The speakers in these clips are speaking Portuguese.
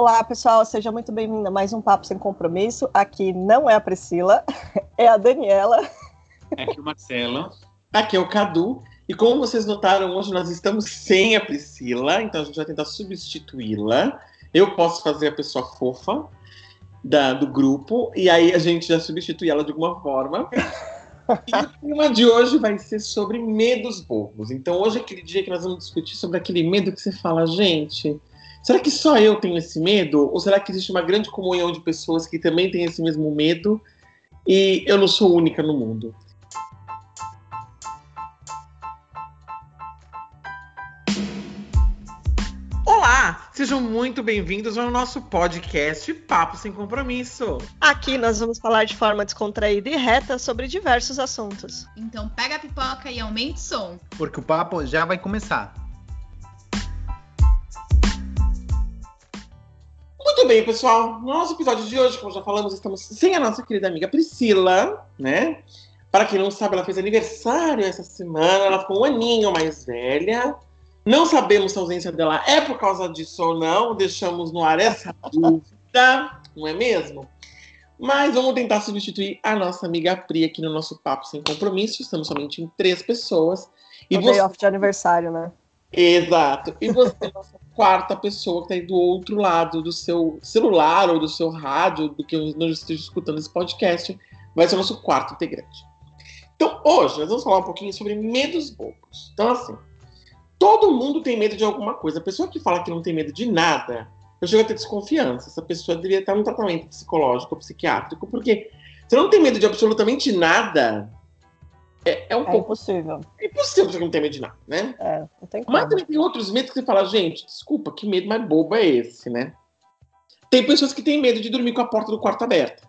Olá, pessoal, seja muito bem-vinda a mais um Papo Sem Compromisso. Aqui não é a Priscila, é a Daniela. Aqui é o Marcelo. Aqui é o Cadu. E como vocês notaram, hoje nós estamos sem a Priscila, então a gente vai tentar substituí-la. Eu posso fazer a pessoa fofa da, do grupo, e aí a gente já substitui ela de alguma forma. E o tema de hoje vai ser sobre medos bobos. Então hoje é aquele dia que nós vamos discutir sobre aquele medo que você fala, gente, será que só eu tenho esse medo? Ou será que existe uma grande comunhão de pessoas que também têm esse mesmo medo e eu não sou única no mundo? Olá, sejam muito bem-vindos ao nosso podcast Papo Sem Compromisso. Aqui nós vamos falar de forma descontraída e reta sobre diversos assuntos. Então pega a pipoca e aumente o som. Porque o papo já vai começar. Muito bem, pessoal. No nosso episódio de hoje, como já falamos, estamos sem a nossa querida amiga Priscila, né? Para quem não sabe, ela fez aniversário essa semana, ela ficou um aninho mais velha. Não sabemos se a ausência dela é por causa disso ou não, deixamos no ar essa dúvida, não é mesmo? Mas vamos tentar substituir a nossa amiga Pri aqui no nosso Papo Sem Compromisso. Estamos somente em três pessoas. E o você... off de aniversário, né? Exato. E você é a nossa quarta pessoa que está aí do outro lado do seu celular ou do seu rádio, do que nós esteja escutando esse podcast, vai ser o nosso quarto integrante. Então, hoje, nós vamos falar um pouquinho sobre medos bobos. Então, assim, Todo mundo tem medo de alguma coisa. A pessoa que fala que não tem medo de nada, eu chego a ter desconfiança. Essa pessoa deveria estar num tratamento psicológico ou psiquiátrico, porque você não tem medo de absolutamente nada. É, é um é pouco. Impossível. É impossível você não ter medo de nada, né? É, não tem como. Mas também tem outros medos que você fala, gente, desculpa, que medo mais bobo é esse, né? Tem pessoas que têm medo de dormir com a porta do quarto aberta.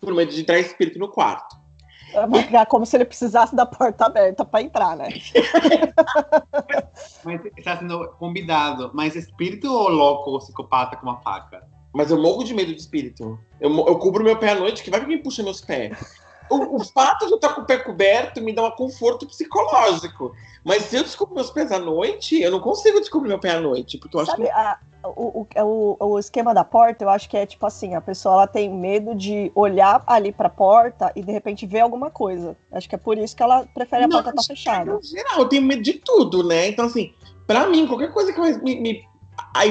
Por medo de entrar espírito no quarto. É como se ele precisasse da porta aberta para entrar, né? mas está sendo convidado. Mas espírito ou louco ou psicopata com uma faca? Mas eu morro de medo de espírito. Eu, eu cubro meu pé à noite, que vai que me puxa meus pés. O, o, fato de eu estar com o pé coberto me dá um conforto psicológico. Mas se eu descubro meus pés à noite, eu não consigo descobrir meu pé à noite. Porque eu acho Sabe, que. A, o, o, o, esquema da porta, eu acho que é tipo assim: a pessoa ela tem medo de olhar ali pra porta e de repente ver alguma coisa. Acho que é por isso que ela prefere a não, porta estar tá fechada. No geral, eu tenho medo de tudo, né? Então, assim, pra mim, qualquer coisa que me. me a,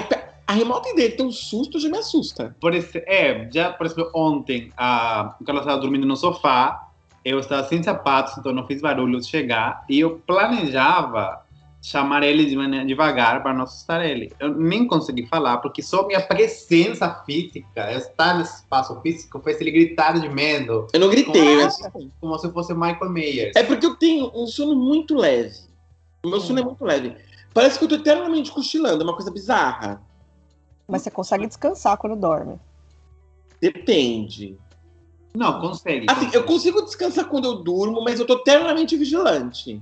a remota ideia de ter um susto já me assusta. Por esse, é, já, por exemplo, ontem, a, o Carlos estava dormindo no sofá eu estava sem sapatos, então não fiz barulho chegar. E eu planejava chamar ele de maneira devagar para não assustar ele. Eu nem consegui falar, porque só minha presença física, eu estar nesse espaço físico, fez ele gritar de medo. Eu não gritei, como, como, como se fosse Michael Myers. É porque eu tenho um sono muito leve. O meu sono é muito leve. Parece que eu tô eternamente cochilando, é uma coisa bizarra. Mas você consegue descansar quando dorme? Depende. Não, consegue. Assim, eu consigo descansar quando eu durmo, mas eu tô eternamente vigilante.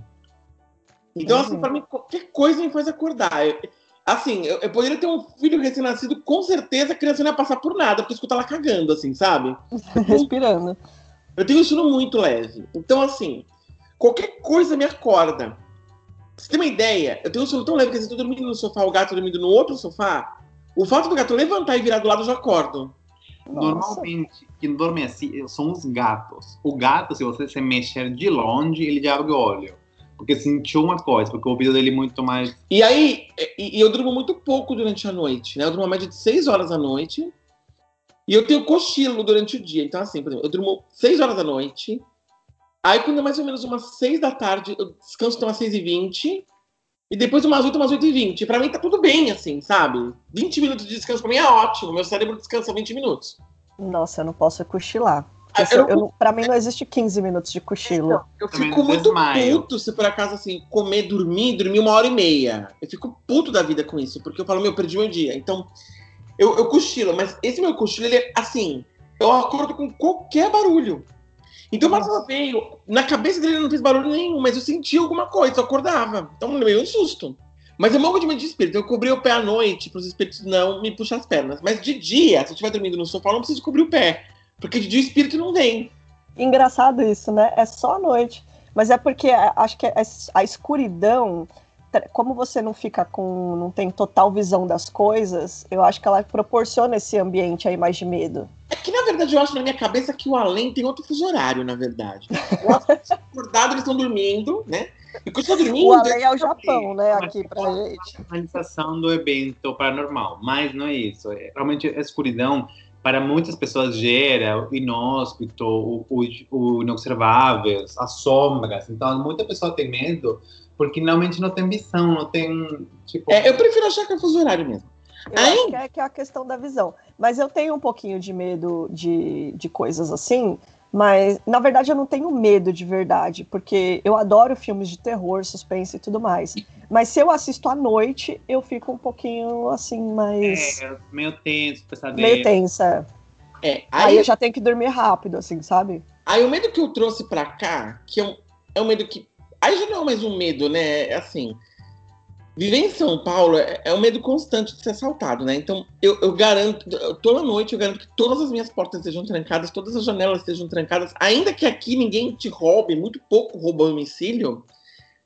Então, assim, uhum. assim, pra mim, qualquer coisa me faz acordar. Eu, assim, eu, eu, poderia ter um filho recém-nascido, com certeza a criança não ia passar por nada, porque escuta ela cagando, assim, sabe? Respirando. Eu tenho um sono muito leve. Então, assim, qualquer coisa me acorda. Pra você tem uma ideia, eu tenho um sono tão leve que eu tô dormindo no sofá, o gato dormindo no outro sofá, o fato do gato levantar e virar do lado, eu já acordo. Nossa. Normalmente, quem dorme assim são os gatos. O gato, se você se mexer de longe, ele já abre o olho. Porque sentiu uma coisa, porque o ouvido dele é muito mais. E aí, e, e eu durmo muito pouco durante a noite, né? Eu durmo uma média de 6 horas à noite. E eu tenho cochilo durante o dia. Então, assim, por exemplo, eu durmo 6 horas da noite. Aí, quando é mais ou menos umas 6 da tarde, eu descanso até umas 6 e 20 e depois umas 8, umas 8 e 20. Pra mim tá tudo bem, assim, sabe? 20 minutos de descanso pra mim é ótimo. Meu cérebro descansa 20 minutos. Nossa, eu não posso cochilar. Ah, eu, eu, pra mim não existe 15 minutos de cochilo. Então, eu fico muito desmaio. puto se por acaso, assim, comer, dormir, dormir uma hora e meia. Eu fico puto da vida com isso, porque eu falo, meu, perdi meu dia. Então, eu, eu cochilo, mas esse meu cochilo, ele é assim, eu acordo com qualquer barulho. Então o Marcelo veio, na cabeça dele não fez barulho nenhum, mas eu senti alguma coisa, eu acordava. Então meio um susto. Mas eu morro de medo de espírito. Eu cobri o pé à noite para os espíritos não me puxar as pernas. Mas de dia, se eu estiver dormindo no sofá, eu não preciso cobrir o pé. Porque de dia o espírito não vem. Engraçado isso, né? É só à noite. Mas é porque acho que a escuridão como você não fica com. não tem total visão das coisas, eu acho que ela proporciona esse ambiente aí mais de medo. Que, na verdade, eu acho na minha cabeça que o além tem outro fuso horário, na verdade. Eu acho que eles estão acordados, eles estão dormindo, né? E quando estão dormindo. O além é o Japão, né, Mas aqui pra gente. normalização do evento paranormal, mas não é isso. É, realmente a escuridão para muitas pessoas gera o inóspito, o, o, o inobservável, as sombras. Então muita pessoa tem medo porque realmente não tem visão, não tem tipo. É, eu prefiro achar que é fuso horário mesmo. Eu Ai. acho que é, que é a questão da visão. Mas eu tenho um pouquinho de medo de, de coisas assim. Mas, na verdade, eu não tenho medo de verdade, porque eu adoro filmes de terror, suspense e tudo mais. Mas se eu assisto à noite, eu fico um pouquinho assim, mais. É, meio tenso, pesadelo. meio tensa. É, Aí, aí, eu já tenho que dormir rápido, assim, sabe? aí o medo que eu trouxe pra cá, que é um, é um medo que. Aí já não é mais um medo, né? É assim. Viver em São Paulo é, é um medo constante de ser assaltado, né? Então, eu, eu garanto, toda noite eu garanto que todas as minhas portas estejam trancadas, todas as janelas estejam trancadas, ainda que aqui ninguém te roube, muito pouco rouba o domicílio.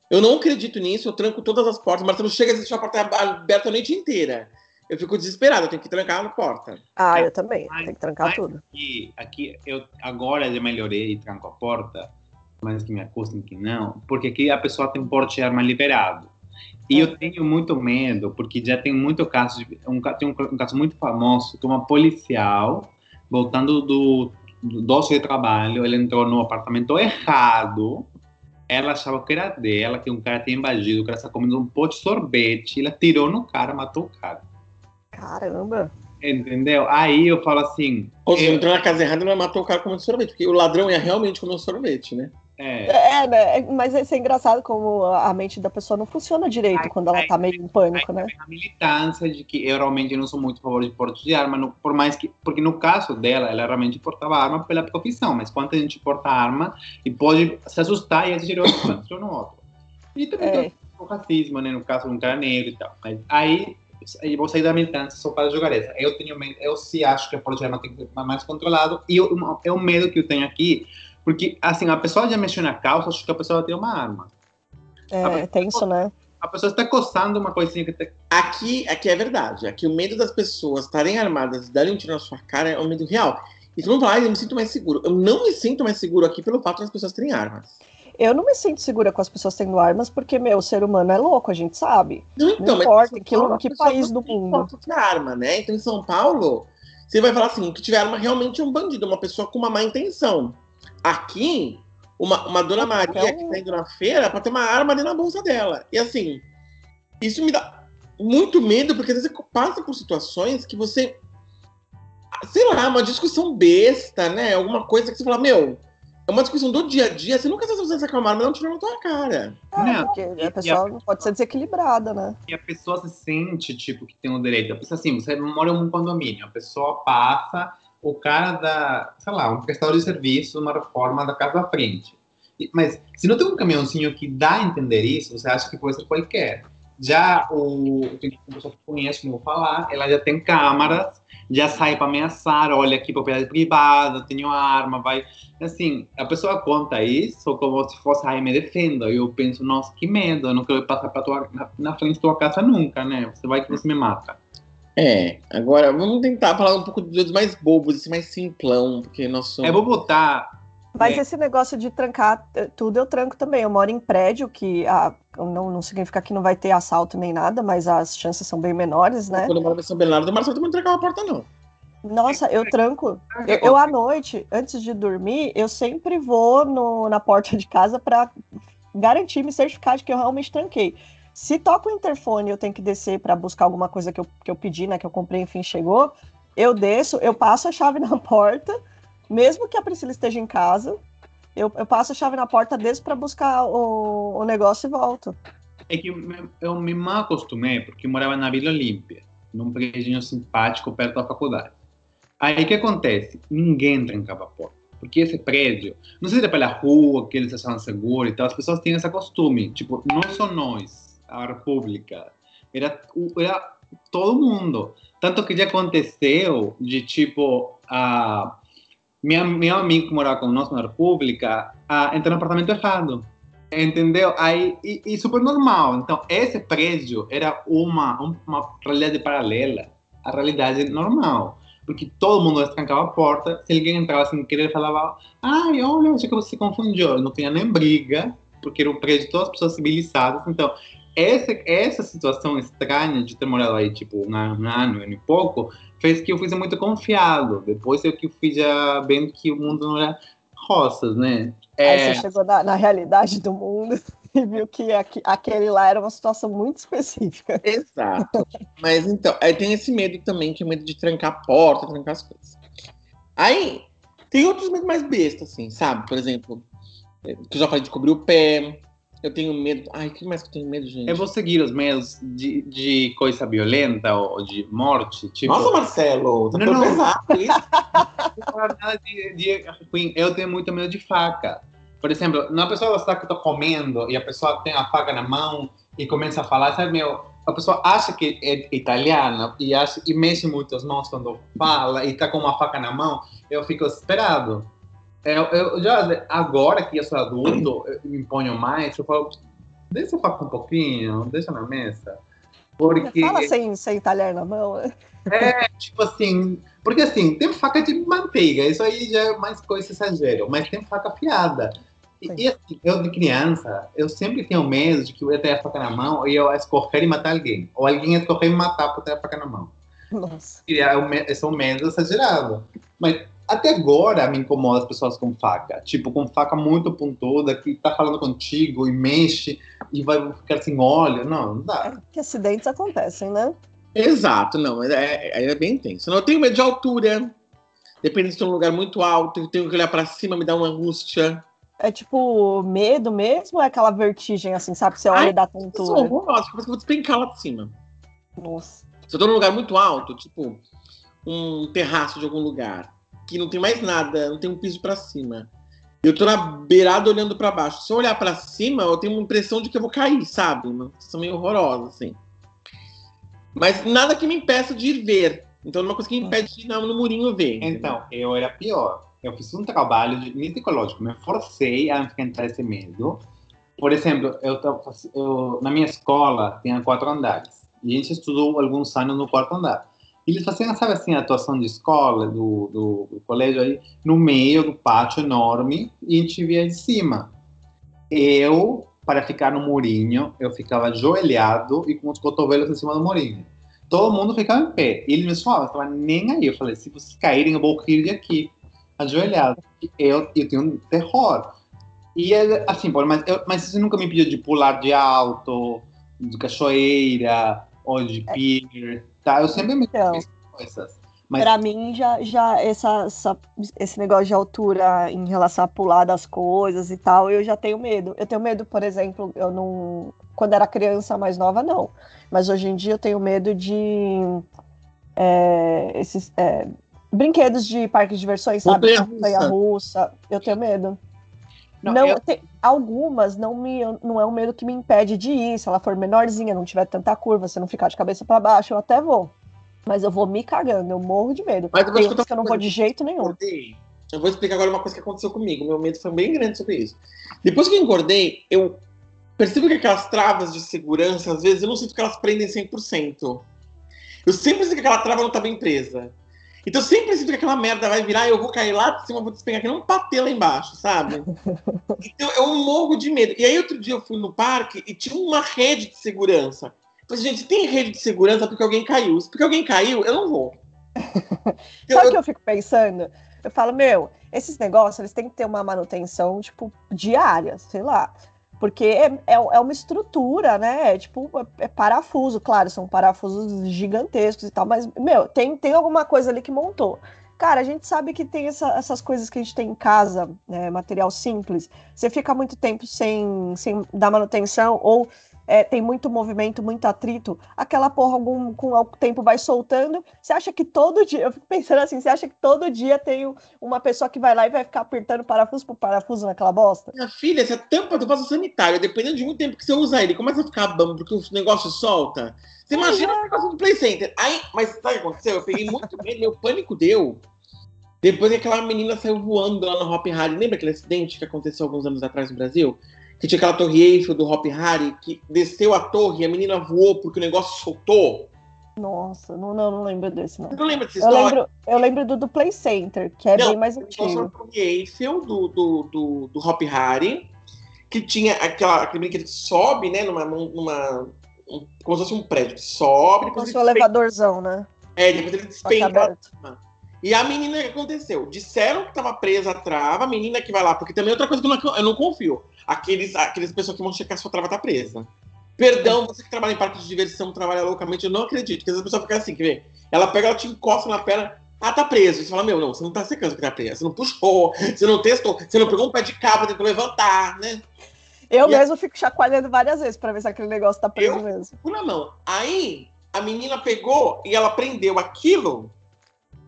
Eu não acredito nisso, eu tranco todas as portas. Marcelo chega e deixa a porta aberta a noite inteira. Eu fico desesperado, eu tenho que trancar a porta. Ah, É, eu também. mas- Tem que trancar mas- tudo. Aqui, aqui eu agora já melhorei e tranco a porta, mas que me acustem que não, porque aqui a pessoa tem porte de arma liberado. E eu tenho muito medo, porque já tem muito caso, de, um, tem um, um caso muito famoso, que uma policial, voltando do, do doce de trabalho, ele entrou no apartamento errado, ela achava que era dela, que um cara tinha invadido, o cara estava comendo um pote de sorvete, ela tirou no cara, matou o cara. Caramba. Entendeu? Aí eu falo assim, Ou seja, eu- entrou na casa errada e não matou o cara comendo sorvete, porque o ladrão ia realmente comer um sorvete, né? É, É, né? Mas isso é engraçado como a mente da pessoa não funciona direito Ai, quando ela ai, tá meio em pânico, né? a militância de que eu realmente não sou muito a favor de porte de arma, no- por mais que, porque no caso dela, ela realmente portava arma pela profissão, mas quanta gente porta arma e pode se assustar e atirar um no outro. E também É. tem o racismo, né, no caso de um cara negro e tal. Mas aí eu vou sair da militância só para jogar essa. Eu tenho medo, eu sim acho que o porte de arma tem que ser mais controlado e eu, é o medo que eu tenho aqui, porque assim, a pessoa já mexeu na calça, acho que a pessoa tem uma arma. É, tenso, né? A pessoa está coçando uma coisinha que tá Aqui, aqui é verdade. Aqui o medo das pessoas estarem armadas e darem um tiro na sua cara é um medo real. E todo mundo fala, ah, eu me sinto mais seguro. Eu não me sinto mais seguro aqui pelo fato das pessoas terem armas. Eu não me sinto segura com as pessoas tendo armas, porque, meu, o ser humano é louco, a gente sabe. Não, então, mas importa em que- Paulo, que pessoa país não do tem mundo. de arma, né? Então em São Paulo, você vai falar assim, o que tiver arma realmente é um bandido, uma pessoa com uma má intenção. Aqui, uma, uma dona Maria um- que tá indo na feira pode ter uma arma dentro da bolsa dela. E assim, isso me dá muito medo, porque às vezes você passa por situações que você. Sei lá, uma discussão besta, né? Alguma coisa que você fala, meu, é uma discussão do dia a dia, você nunca sabe se você sacar uma arma e não tirar na tua cara. É, Não, porque e- a pessoa não pode ser desequilibrada, né? E a pessoa se sente, tipo, que tem o direito. A pessoa, assim, você mora em um condomínio, a pessoa passa, o cara da, sei lá, um prestador de serviço, uma reforma da casa da frente. Mas se não tem um caminhãozinho que dá a entender isso, você acha que pode ser qualquer. Já o, uma pessoa que conhece, como eu vou falar, ela já tem câmaras, já sai para ameaçar, olha aqui, propriedade privada, tenho arma, vai. Assim, a pessoa conta isso como se fosse, ai, me defendo. E eu penso, nossa, que medo, eu não quero passar pra tua, na, na frente da tua casa nunca, né? Você vai que você me mata. É, agora vamos tentar falar um pouco dos mais bobos, assim, mais simplão, porque nós somos. Eu vou botar. Mas É. esse negócio de trancar eh, tudo, eu tranco também. Eu moro em prédio, que ah, não, não significa que não vai ter assalto nem nada, mas as chances são bem menores, né? Quando eu morava em São Bernardo, o Marcelo também não trancava a porta, não. Nossa, eu tranco. Eu, eu, à noite, antes de dormir, eu sempre vou no- na porta de casa para garantir, me certificar de que eu realmente tranquei. Se toca o interfone eu tenho que descer para buscar alguma coisa que eu, que eu pedi, né, que eu comprei, enfim, chegou, eu desço, eu passo a chave na porta, mesmo que a Priscila esteja em casa, eu, eu passo a chave na porta, desço para buscar o, o negócio e volto. É que eu me- mal acostumei, porque morava na Vila Olímpia, num prédio simpático perto da faculdade. Aí o que acontece? Ninguém trancava a porta. Porque esse prédio, não sei se é pela rua, que eles achavam seguro e tal, as pessoas têm esse costume. Tipo, não só nós, a República, era, era todo mundo. Tanto que já aconteceu de tipo, a, minha, meu amigo que morava conosco na República, a, entrou no apartamento errado. Entendeu? Aí, e, e super normal. Então, esse prédio era uma, uma realidade paralela à realidade normal. Porque todo mundo trancava a porta, se alguém entrava sem querer, falava: Ai, olha, acho que você confundiu. Não tinha nem briga, porque era um prédio de todas as pessoas civilizadas. Então, essa, essa situação estranha de ter morado aí, tipo, um ano, e pouco, fez que eu fosse muito confiado. Depois eu que fui já vendo que o mundo não era roças, né? É... Aí você chegou na, na, realidade do mundo e viu que aqui, aquele lá era uma situação muito específica. Exato. Mas então, aí tem esse medo também, que é medo de trancar a porta, trancar as coisas. Aí, tem outros medos mais bestas, assim, sabe? Por exemplo, que eu já falei de cobrir o pé, eu tenho medo. Ai, o que mais que eu tenho medo, gente? Eu vou seguir os medos de, de coisa violenta ou de morte. Tipo... Nossa, Marcelo, tá não, não. pesado isso. de, de, eu tenho muito medo de faca. Por exemplo, uma pessoa está que estou comendo e a pessoa tem a faca na mão e começa a falar, sabe, meu, a pessoa acha que é italiana e, acha, e mexe muito as mãos quando fala e está com uma faca na mão, eu fico esperado. Eu, eu, já, agora que eu sou adulto, eu me imponho mais, eu falo, deixa eu falar um pouquinho, deixa na mesa. Porque... Fala sem, sem talher na mão. É, tipo assim, porque assim, tem faca de manteiga, isso aí já é mais coisa exagero, mas tem faca afiada. E, e, assim, eu de criança, eu sempre tenho medo de que eu ia ter a faca na mão e eu escorrer e matar alguém. Ou alguém ia escorrer e matar por ter a faca na mão. Nossa. E é, é um medo exagerado. Mas até agora me incomoda as pessoas com faca. Tipo, com faca muito pontuda, que tá falando contigo e mexe e vai ficar sem óleo. Não, não dá. É que acidentes acontecem, né? Exato, não, é, é, bem intenso. Eu tenho medo de altura. Dependendo se é um lugar muito alto, eu tenho que olhar para cima, me dá uma angústia. É tipo medo mesmo ou é aquela vertigem, assim, sabe? Você olha Ai, e dá tontura? Eu nossa, parece que eu vou despencar lá de cima. Nossa. Se eu tô num lugar muito alto, tipo um terraço de algum lugar, que não tem mais nada, não tem um piso para cima. Eu tô na beirada olhando para baixo. Se eu olhar para cima, eu tenho uma impressão de que eu vou cair, sabe? Uma situação meio horrorosa, assim. Mas nada que me impeça de ir ver. Então, não é uma coisa que me impede de ir no murinho ver. Então, eu era pior. Eu fiz um trabalho de psicológico, me forcei a enfrentar esse medo. Por exemplo, eu, eu, na minha escola tinha quatro andares. E a gente estudou alguns anos no quarto andar eles faziam, sabe assim, a atuação de escola, do, do, do, colégio aí, no meio do pátio enorme, e a gente via de cima. Eu, para ficar no murinho, eu ficava ajoelhado e com os cotovelos em cima do murinho. Todo mundo ficava em pé. E eles me falavam, eu estava nem aí. Eu falei, se vocês caírem, eu vou rir de aqui, ajoelhado. Eu, eu tenho um terror. E, assim, mas, eu, mas você nunca me pediu de pular de alto, de cachoeira, ou de pier tá? Eu sempre me então, coisas. Mas... Pra mim, já, já essa, essa, esse negócio de altura em relação a pular das coisas e tal, eu já tenho medo. Eu tenho medo, por exemplo, eu não. Quando era criança mais nova, não. Mas hoje em dia eu tenho medo de. É, esses é, brinquedos de parque de diversões, sabe? Montanha russa. Eu tenho medo. Não, não eu... tem, algumas não me não é um medo que me impede de ir. Se ela for menorzinha, não tiver tanta curva, se não ficar de cabeça para baixo, eu até vou. Mas eu vou me cagando, eu morro de medo. Mas eu tem que, que eu não vou de jeito nenhum. Eu vou explicar agora uma coisa que aconteceu comigo. Meu medo foi bem grande sobre isso. Depois que eu engordei, eu percebo que aquelas travas de segurança, às vezes, eu não sinto que elas prendem 100%. Eu sempre sinto que aquela trava não tá bem presa. Então sempre sinto que aquela merda vai virar eu vou cair lá de cima, vou despengar que não bater lá embaixo, sabe? Então eu morro de medo. E aí outro dia eu fui no parque e tinha uma rede de segurança. Eu falei, gente, tem rede de segurança porque alguém caiu. Porque alguém caiu, eu não vou. Sabe o que eu fico pensando? Eu falo, meu, esses negócios, eles têm que ter uma manutenção, tipo, diária, sei lá. Porque é, é, é, uma estrutura, né? É tipo, é, é parafuso, claro, são parafusos gigantescos e tal, mas, meu, tem, tem alguma coisa ali que montou. Cara, a gente sabe que tem essa, essas coisas que a gente tem em casa, né, material simples. Você fica muito tempo sem, sem dar manutenção ou é, tem muito movimento, muito atrito, aquela porra algum, com o tempo vai soltando. Você acha que todo dia, eu fico pensando assim, você acha que todo dia tem uma pessoa que vai lá e vai ficar apertando parafuso por parafuso naquela bosta? Minha filha, essa tampa do vaso sanitário, dependendo de muito tempo que você usar ele, começa a ficar bambo porque o negócio solta. Você imagina o negócio do Play Center. Aí, mas sabe o que aconteceu? Eu peguei muito medo, meu pânico deu. Depois que aquela menina saiu voando lá no Hop Harry. Lembra aquele acidente que aconteceu alguns anos atrás no Brasil? Que tinha aquela torre Eiffel do Hop Harry, que desceu a torre e a menina voou porque o negócio soltou. Nossa, não, não, não lembro desse, não. Você não lembra dessa Eu história? lembro, eu lembro do, do Play Center, que é Não, bem mais antigo. torre Eiffel do, do, do, do Hop Harry, que tinha aquela, aquele brinquedo que sobe, né, numa, numa um- como se fosse um prédio, sobe, Com depois seu ele despenca, elevadorzão, né? é, depois ele despenca aberto. E a menina, que aconteceu? Disseram que tava presa a trava, a menina que vai lá, porque também é outra coisa que eu não, eu não confio. Aqueles, aqueles pessoas que vão checar se sua trava tá presa. Perdão, você que trabalha em parque de diversão, trabalha loucamente, eu não acredito. Porque às vezes a pessoa fica assim, quer ver? Ela pega, ela te encosta na perna, ah, tá preso. Você fala, meu, não, você não tá secando que tá preso. Você não puxou, você não testou, você não pegou um pé de cabra, tentou levantar, né? Eu E a- mesmo fico chacoalhando várias vezes pra ver se aquele negócio tá preso Eu? mesmo. Na mão. Aí, a menina pegou e ela prendeu aquilo.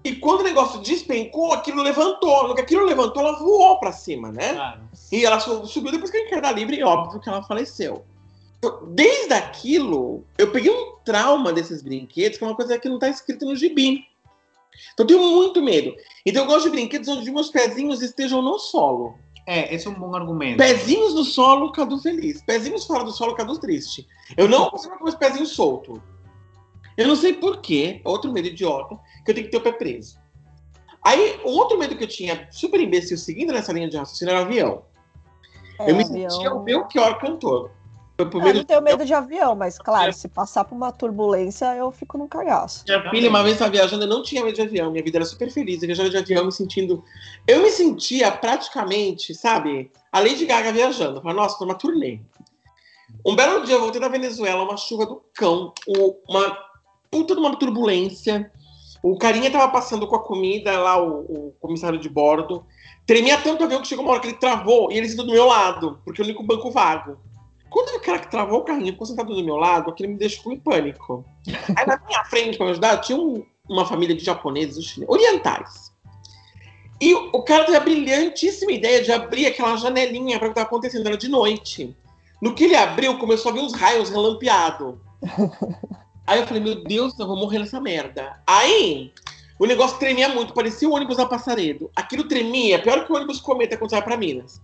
E quando o negócio despencou, aquilo levantou. No que aquilo levantou, ela voou pra cima, né? Claro. E ela su- subiu depois que a queda livre, e óbvio que ela faleceu. Então, desde aquilo, eu peguei um trauma desses brinquedos, que é uma coisa que não tá escrito no gibi. Então eu tenho muito medo. Então eu gosto de brinquedos onde meus pezinhos estejam no solo. É, esse é um bom argumento. Pezinhos no solo, Cadu feliz. Pezinhos fora do solo, Cadu triste. Eu não consigo com meus pezinhos soltos. Eu não sei porquê, outro medo idiota, que eu tenho que ter o pé preso. Aí, um outro medo que eu tinha, super imbecil, seguindo nessa linha de raciocínio, era avião. É, eu me avião- sentia o Belchior cantor. Foi por Eu medo não tenho de- medo de avião, mas claro, se passar por uma turbulência, eu fico num cagaço. Minha filha, uma vez estava viajando, eu não tinha medo de avião. Minha vida era super feliz. Eu viajava de avião me sentindo. Eu me sentia praticamente, sabe, a Lady Gaga viajando. Eu falei, nossa, tô numa turnê. Um belo dia eu voltei da Venezuela, uma chuva do cão, o- uma puta de uma turbulência. O carinha tava passando com a comida lá, o, o comissário de bordo. Tremia tanto o avião que chegou uma hora que ele travou e ele sentou do meu lado, porque é o banco vago. Quando o cara que travou o carrinho ficou sentado do meu lado, aquilo me deixou em pânico. Aí na minha frente, pra me ajudar, tinha um- uma família de japoneses os orientais. E o, cara teve a brilhantíssima ideia de abrir aquela janelinha para o que estava acontecendo, era de noite. No que ele abriu, começou a ver uns raios relampeados. Aí eu falei, meu Deus, eu vou morrer nessa merda. Aí o negócio tremia muito, parecia o ônibus da Passaredo. Aquilo tremia, pior que o ônibus cometa quando vai pra Minas.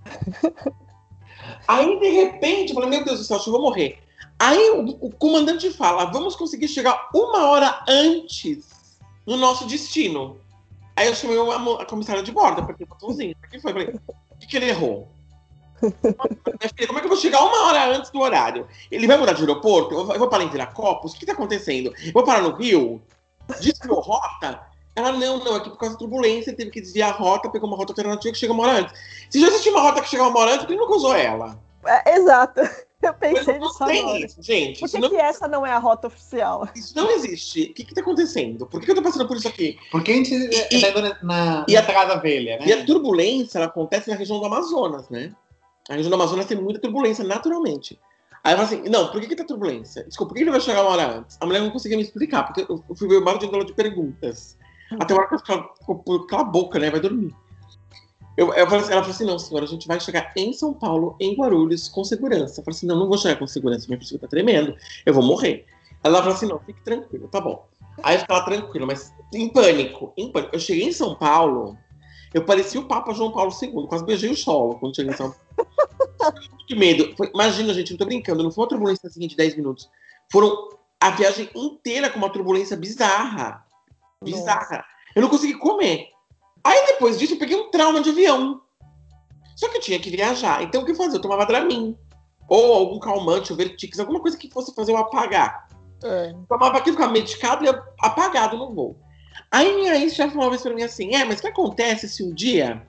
Aí, de repente, eu falei, meu Deus do céu, acho que eu vou morrer. Aí o, o comandante fala, vamos conseguir chegar uma hora antes no nosso destino. Aí eu chamei a, a comissária de bordo, apertei o botãozinho. O que foi? Falei, o que, que ele errou? Minha filha, como é que eu vou chegar uma hora antes do horário? Ele vai mudar de aeroporto? Eu vou, parar em Viracopos? O que tá acontecendo? Eu vou parar no Rio? Desviou rota? Ela, não, não, aqui por causa da turbulência, teve que desviar a rota, pegou uma rota alternativa que chega uma hora antes. Se já existia uma rota que chegava uma hora antes, por que nunca usou ela? É, exato. Eu pensei não nisso agora. isso, gente. Por Isso que, não, que essa não é a rota oficial? isso não existe. O que que tá acontecendo? Por que que eu tô passando por isso aqui? Porque a gente E- tá indo na, na, e a- Estrada Velha, né? E a turbulência ela acontece na região do Amazonas, né? A região do Amazonas tem muita turbulência naturalmente. Aí eu falo assim, não, por que, que tá turbulência? Desculpa, por que ele vai chegar uma hora antes? A mulher não conseguia me explicar, porque eu fui ver o barulho de dela de perguntas. Até uma hora que ela ficou cala a boca, né? Vai dormir. Eu, eu assim, ela falou assim, não, senhora, a gente vai chegar em São Paulo, em Guarulhos, com segurança. Eu falei assim, não, não vou chegar com segurança, minha pessoa tá tremendo, eu vou morrer. Ela falou assim, não, fique tranquilo, tá bom. Aí eu ficava tranquilo, mas em pânico, em pânico. Eu cheguei em São Paulo, eu parecia o Papa João Paulo II, quase beijei o solo quando cheguei em São Paulo. que medo. Foi- imagina, gente, não tô brincando, não foi uma turbulência assim de 10 minutos. Foram a viagem inteira com uma turbulência bizarra. Bizarra. Eu não consegui comer. Aí depois disso eu peguei um trauma de avião. Só que eu tinha que viajar. Então o que eu fazia? Eu tomava Dramin. Ou algum calmante, ou Vertix, alguma coisa que fosse fazer eu apagar É. tomava aquilo, ficava medicado e apagado no voo. Aí minha ex-chefe falou uma vez pra mim assim: é, mas o que acontece se um dia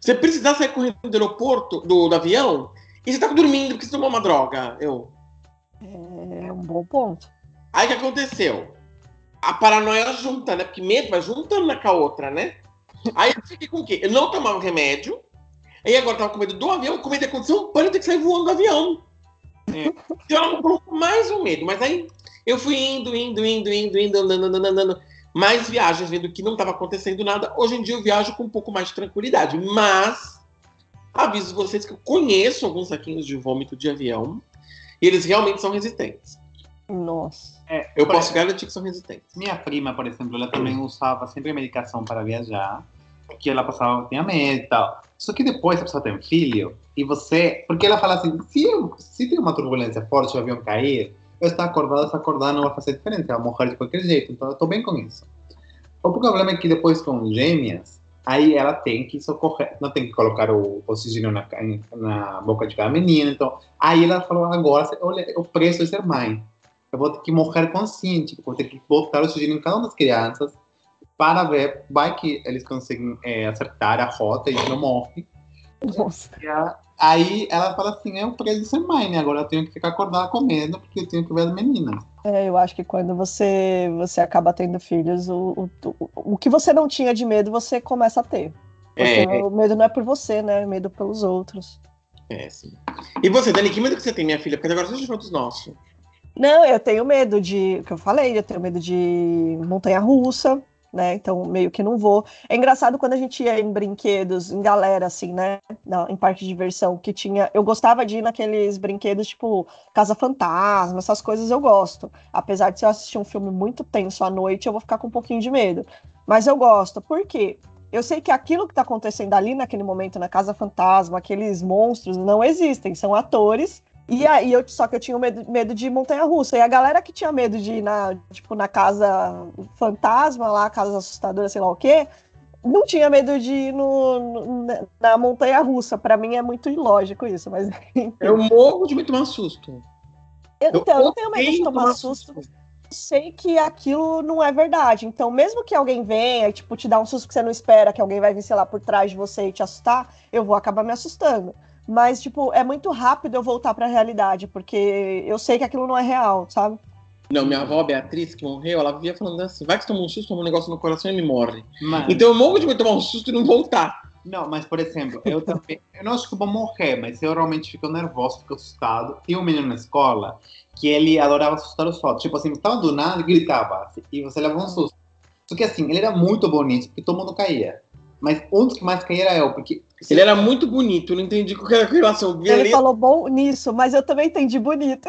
você precisar sair correndo do aeroporto, do, do avião, e você tá dormindo porque você tomou uma droga? Eu. É um bom ponto. Aí o que aconteceu? A paranoia junta, né? Porque medo vai juntando uma com a outra, né? Aí eu fiquei com o quê? Eu não tomava remédio, aí agora eu tava com medo do avião, com medo de acontecer um pânico ter que sair voando do avião. É. Então ela colocou mais um medo, mas aí eu fui indo, indo, indo, indo, indo, andando, andando, andando. Mais viagens, vendo que não estava acontecendo nada. Hoje em dia eu viajo com um pouco mais de tranquilidade, mas aviso vocês que eu conheço alguns saquinhos de vômito de avião e eles realmente são resistentes. Nossa. É, Eu posso garantir que são resistentes. Minha prima, por exemplo, ela também usava sempre medicação para viajar. que ela passava, tinha medo e tal. Só que depois a pessoa tem filho, e você. Porque ela fala assim: se, eu, se tem uma turbulência forte, o avião cair, estar acordado, estar acordado não vai fazer diferença, ela morrer de qualquer jeito, então eu estou bem com isso. O problema é que depois com gêmeas, aí ela tem que socorrer, não tem que colocar o oxigênio na, na boca de cada menina, então aí ela falou, agora, olha, o preço de ser mãe, eu vou ter que morrer consciente, vou ter que botar o oxigênio em cada uma das crianças, para ver, vai que eles conseguem é, acertar a rota e não morre. Nossa. A, aí ela fala assim, é o preço de ser mãe, né? Agora eu tenho que ficar acordada comendo porque eu tenho que ver as meninas. É, eu acho que quando você, você acaba tendo filhos, o, o, o que você não tinha de medo, você começa a ter. Porque É. o medo não é por você, né? É medo pelos outros. Péssimo. E você, Dani, que medo que você tem, minha filha? Porque agora você já dos nossos. Não, eu tenho medo de, o que eu falei, eu tenho medo de montanha-russa, né? Então meio que não vou. É engraçado quando a gente ia em brinquedos, em galera, assim, né? Na, em parque de diversão, que tinha. Eu gostava de ir naqueles brinquedos tipo Casa Fantasma, essas coisas eu gosto. Apesar de se eu assistir um filme muito tenso à noite, eu vou ficar com um pouquinho de medo. Mas eu gosto. Por quê? Eu sei que aquilo que está acontecendo ali naquele momento na Casa Fantasma, aqueles monstros não existem, são atores. E aí eu só que eu tinha medo, medo de montanha russa. E a galera que tinha medo de ir na, tipo, na casa fantasma, lá, casa assustadora, sei lá o quê, não tinha medo de ir no, no- na- montanha russa. Para mim é muito ilógico isso, mas Eu morro de me tomar susto. eu, então, eu não tenho medo de odeio tomar susto. sei que aquilo não é verdade. Então, mesmo que alguém venha e, tipo, te dar um susto que você não espera, que alguém vai vir, sei lá, por trás de você e te assustar, eu vou acabar me assustando. Mas, tipo, é muito rápido eu voltar pra realidade, porque eu sei que aquilo não é real, sabe? Não, minha avó, Beatriz, que morreu, ela vivia falando assim: vai que você toma um susto, toma um negócio no coração e me morre. Mas, Então eu morro de me tomar um susto e não voltar. Não, mas por exemplo, eu também. Eu não acho que eu vou morrer, mas eu realmente fico nervoso, fico assustado. Tinha um menino na escola que ele adorava assustar os outros. Tipo assim, estava do nada e gritava. assim, e você levava um susto. Só que assim, ele era muito bonito, porque todo mundo caía. Mas um dos que mais caía era eu, porque. Ele era muito bonito, eu não entendi qual que era a relação. Ele ele falou bom nisso, mas eu também entendi bonito.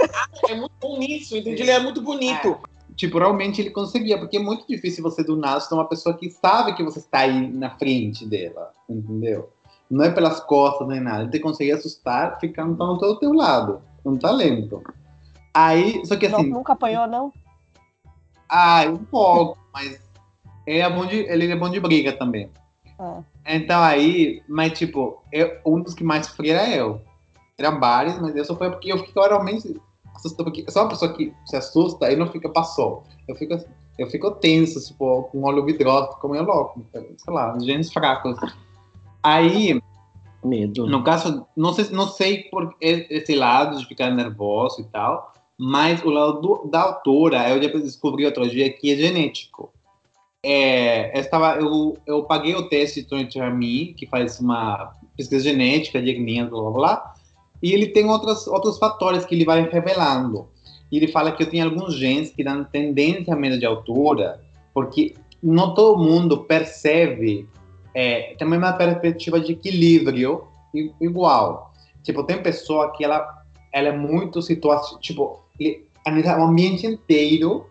é muito bom nisso, entendi, ele é muito bonito. Tipo, realmente ele conseguia, porque é muito difícil você do nada ser uma pessoa que sabe que você está aí na frente dela, entendeu? Não é pelas costas nem nada. Ele te consegue assustar ficando tão do teu lado. Um talento. Aí, só que Não- assim, nunca apanhou, não? ah, um pouco, mas ele é bom de, ele é bom de briga também. Ah. Então aí, mas tipo, eu, um dos que mais sofria era eu. Eram vários, mas eu sofria porque eu ficava realmente assustado, porque eu sou uma pessoa que se assusta e não fica, passou. Eu fico, eu fico tenso, tipo, com olho vidroso, fico meio louco, sei lá, genes fracos. Aí, Medo. no caso, não sei, não sei por esse lado de ficar nervoso e tal, mas o lado do- da autora, eu já descobri outro dia que é genético. É, estava, eu, eu paguei o teste do Me, que faz uma pesquisa genética, diagnóstico, blá blá blá, e ele tem outros, outros fatores que ele vai revelando. E ele fala que eu tenho alguns genes que dão tendência a medo de altura, porque não todo mundo percebe é, tem uma perspectiva de equilíbrio igual. Tipo, tem pessoa que ela, ela é muito situação, tipo, ele o ambiente inteiro,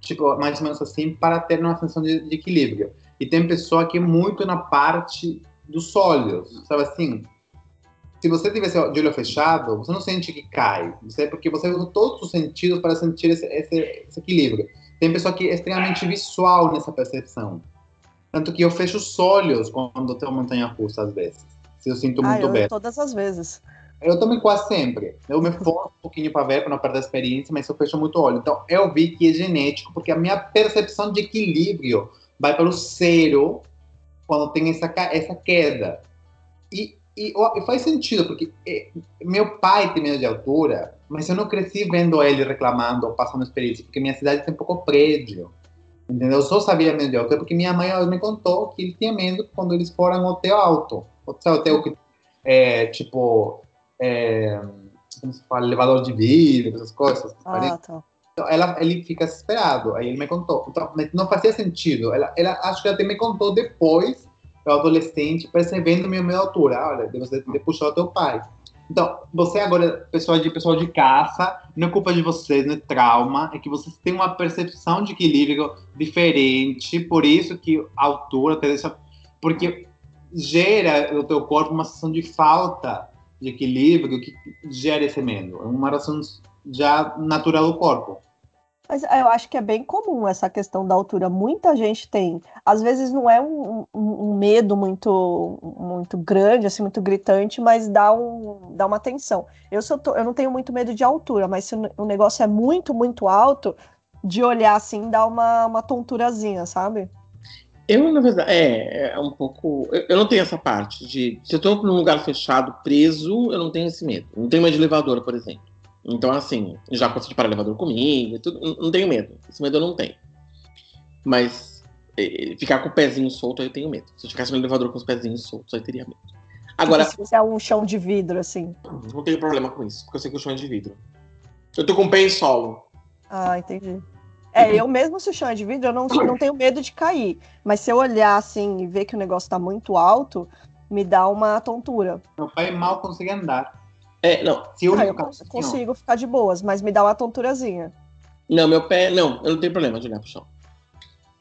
tipo, mais ou menos assim, para ter uma sensação de, de equilíbrio. E tem pessoa que é muito na parte dos olhos, sabe assim? Se você tivesse de olho fechado, você não sente que cai, você, porque você usa todos os sentidos para sentir esse, esse, esse equilíbrio. Tem pessoa que é extremamente visual nessa percepção. Tanto que eu fecho os olhos quando tenho montanha russa, às vezes. Se eu sinto Ah, muito eu bem. todas as vezes. Eu também quase sempre. Eu me forço um pouquinho para ver, para não perder a experiência, mas eu fecho muito o olho. Então, eu vi que é genético, porque a minha percepção de equilíbrio vai para o zero quando tem essa, essa queda. E, e, e faz sentido, porque eh, meu pai tem medo de altura, mas eu não cresci vendo ele reclamando ou passando experiência, porque minha cidade tem pouco prédio. Entendeu? Eu só sabia medo de altura porque minha mãe me contou que ele tinha medo quando eles foram ao hotel alto. Sabe, hotel que é tipo. É, como se fala? Elevador de vidro, essas coisas. Ah, tá. Então, ela, ele fica desesperado. Aí ele me contou. Então, não fazia sentido. Ela, ela acho que ela até me contou depois, eu adolescente, percebendo minha minha altura. Olha, você o teu pai. Então, você agora, pessoal de pessoal de caça, não é culpa de vocês, não é trauma, é que vocês têm uma percepção de equilíbrio diferente, por isso que a altura porque gera no teu corpo uma sensação de falta de equilíbrio que gera esse medo. É uma reação já natural do corpo. Mas eu acho que é bem comum essa questão da altura. Muita gente tem. Às vezes não é um, um, um medo muito muito grande, assim, muito gritante, mas dá, um, dá uma tensão. Eu, sou, eu não tenho muito medo de altura, mas se o negócio é muito, muito alto, de olhar assim, dá uma, uma tonturazinha, sabe? Eu, na verdade, é, é um pouco. Eu, eu, não tenho essa parte de. Se eu tô num lugar fechado, preso, eu não tenho esse medo. Não tenho medo de elevador, por exemplo. Então, assim, já consegui parar elevador comigo, tudo, não tenho medo. Esse medo eu não tenho. Mas é, ficar com o pezinho solto, aí eu tenho medo. Se eu ficasse no elevador com os pezinhos soltos, aí teria medo. Agora. Se fizer um chão de vidro, assim. Não tenho problema com isso, porque eu sei que o chão é de vidro. Eu tô com o pé em solo. Ah, entendi. É, eu mesmo se o chão é de vidro, eu não, não tenho medo de cair. Mas se eu olhar assim e ver que o negócio tá muito alto, me dá uma tontura. Meu pai mal consegue andar. É, não. Se eu, ah, eu cons consigo ficar de boas, mas me dá uma tonturazinha. Não, meu pé. Não, eu não tenho problema de olhar pro chão.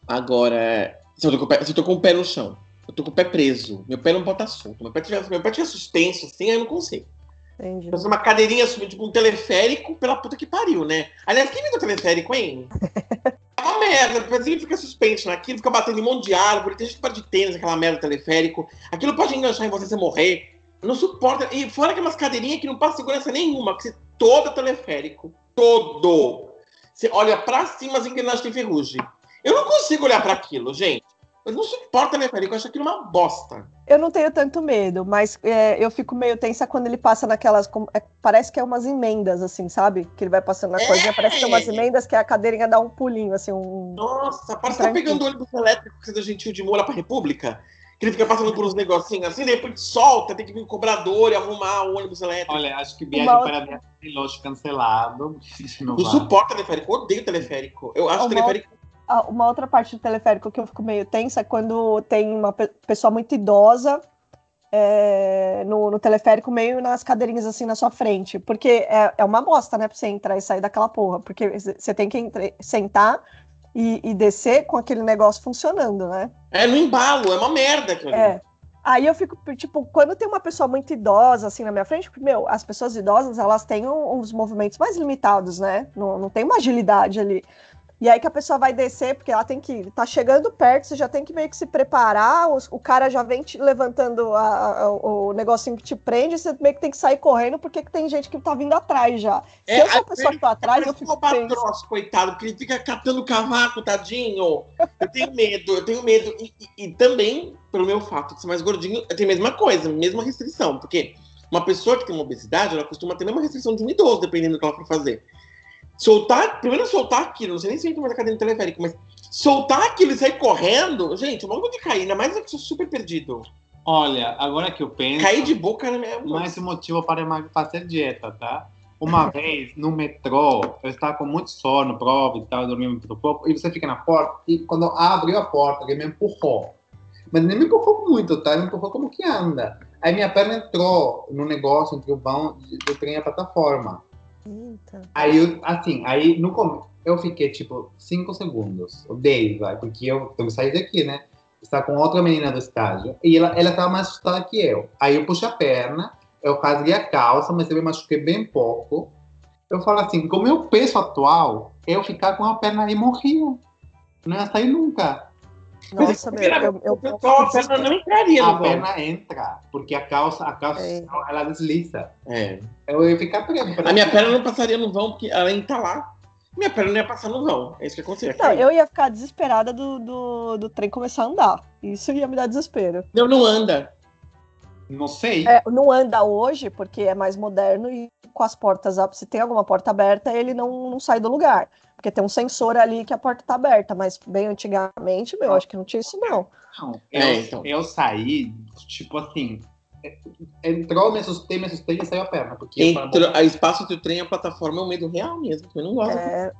Agora, se eu tô com o pé, se eu tô com o pé no chão, eu tô com o pé preso, meu pé não pode estar solto. Meu pé tiver, meu pé tiver suspenso, assim, aí eu não consigo. Entendi. Fazer uma cadeirinha, tipo um teleférico pela puta que pariu, né? Aliás, quem deu teleférico, hein? é uma merda, porque ele fica suspenso naquilo, fica batendo em um monte de árvore, tem gente que pode de tênis, aquela merda teleférico. Aquilo pode enganchar em você e você morrer. Não suporta. E fora aquelas cadeirinhas que não passa segurança nenhuma, que você todo teleférico, todo. Você olha pra cima, as engrenagens têm ferrugem. Eu não consigo olhar para aquilo, gente. Eu não suporto teleférico, eu acho aquilo uma bosta. Eu não tenho tanto medo, mas é, eu fico meio tensa quando ele passa naquelas. É, parece que é umas emendas, assim, sabe? Que ele vai passando na é. coisinha, parece que é umas emendas que a cadeirinha dá um pulinho, assim. Um... Nossa, parece que tá pegando ônibus elétrico que você deu gentil de mola pra República. Que ele fica passando por uns negocinhos assim, depois solta, tem que vir o cobrador e arrumar o ônibus elétrico. Olha, acho que viagem Uma... para Viagem Loja cancelado. Não, não suporta teleférico, odeio teleférico. Eu acho Uma... teleférico uma outra parte do teleférico que eu fico meio tensa é quando tem uma pessoa muito idosa é, no, no, teleférico, meio nas cadeirinhas assim na sua frente. Porque é, é uma bosta, né, pra você entrar e sair daquela porra. Porque você tem que entre, sentar e, e, descer com aquele negócio funcionando, né? É no embalo, é uma merda aquilo. É. Aí eu fico, tipo, quando tem uma pessoa muito idosa, assim, na minha frente, meu, as pessoas idosas, elas têm uns movimentos mais limitados, né? Não, não tem uma agilidade ali. E aí que a pessoa vai descer, porque ela tem que. tá chegando perto, você já tem que meio que se preparar, os, o cara já vem te levantando a, a, o negocinho que te prende, você meio que tem que sair correndo, porque tem gente que tá vindo atrás já. Se é, eu sou a pessoa que tá atrás, eu fico. Albatroz, coitado, porque ele fica catando cavaco, tadinho. Eu tenho medo, eu tenho medo. E, e, e, também, pelo meu fato de ser mais gordinho, eu tenho a mesma coisa, mesma restrição, porque uma pessoa que tem uma obesidade, ela costuma ter a mesma restrição de um idoso, dependendo do que ela for fazer soltar, primeiro soltar aquilo, não sei nem se entra mais a cadeira teleférica, mas soltar aquilo e sair correndo, gente, logo de cair, ainda mais eu que sou super perdido. Olha, agora que eu penso. Cair de boca na minha. Mais um motivo para fazer dieta, tá? Uma vez no metrô, eu estava com muito sono, prova e tal, dormindo muito pouco, e você fica na porta, e quando abriu a porta, ele me empurrou. Mas nem me empurrou muito, tá? Ele me empurrou como que anda. Aí minha perna entrou no negócio entre o vão do trem e a plataforma. Eita. Aí, assim, aí no começo, eu fiquei tipo 5 segundos, 10, vai, porque eu tenho que sair daqui, né? Está com outra menina do estágio, e ela, ela estava mais assustada que eu. Aí eu puxei a perna, eu rasguei a calça, mas eu me machuquei bem pouco. Eu falo assim, com o meu peso atual, eu ficar com a perna e morria. Não ia sair nunca. Nossa, meu, eu, eu, eu, a perna não entraria A perna entra, porque a calça, a calça é. ela desliza. É. Eu ia ficar preso. A minha perna não passaria no vão, porque de estar lá, minha perna não ia passar no vão. É isso que aconteceu. Não, eu ia ficar desesperada do, do, do trem começar a andar. Isso ia me dar desespero. Não, não anda. Não sei. É, não anda hoje, porque é mais moderno e com as portas, se tem alguma porta aberta, ele não, não sai do lugar. Porque tem um sensor ali que a porta tá aberta, mas bem antigamente, meu, acho que não tinha isso, não. Não, eu, é, então. eu saí, tipo assim, entrou, me assustei, me assustei e saiu a perna. Porque Entrou, a espaço do trem e a plataforma é um medo real mesmo, eu não gosto. É...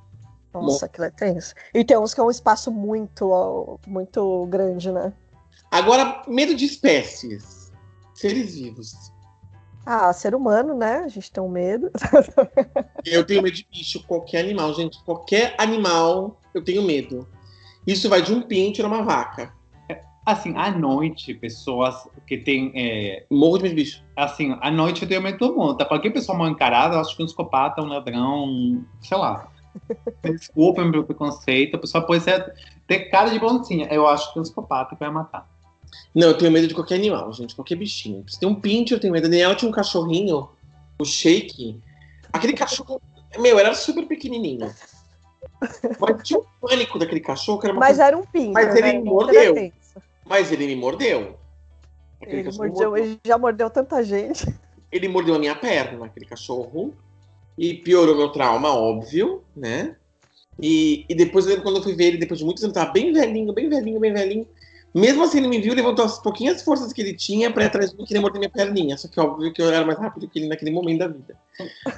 Nossa, aquilo é tenso. E tem uns que é um espaço muito, muito grande, né? Agora, medo de espécies. Seres vivos. Ah, ser humano, né? A gente tem um medo. eu tenho medo de bicho, qualquer animal, gente. Qualquer animal, eu tenho medo. Isso vai de um pinto a uma vaca. Assim, à noite, pessoas que têm. É, Morro de medo de bicho. assim, à noite eu tenho medo de todo mundo. Tá? Qualquer pessoa mal encarada, eu acho que um psicopata, um ladrão, sei lá. Desculpem meu preconceito, a pessoa pode ser, ter cara de bonzinha. Eu acho que é um psicopata que vai matar. Não, eu tenho medo de qualquer animal, gente, qualquer bichinho. Se tem um pincher, eu tenho medo. A Daniela tinha um cachorrinho, o Shake. Aquele cachorro, meu, era super pequenininho. Mas tinha um pânico daquele cachorro, que era Mas coisa... era um pinto. Mas ele né? me mordeu. Mas ele me mordeu. Aquele Ele, mordeu, mordeu. ele já mordeu tanta gente. ele mordeu a minha perna, aquele cachorro, e piorou meu trauma, óbvio, né? E, e depois quando eu fui ver ele, depois de muitos anos, tava bem velhinho, bem velhinho, bem velhinho. Mesmo assim, ele me viu, levantou as pouquinhas forças que ele tinha pra ir atrás de mim, querer morder minha perninha. Só que óbvio que eu era mais rápido que ele naquele momento da vida.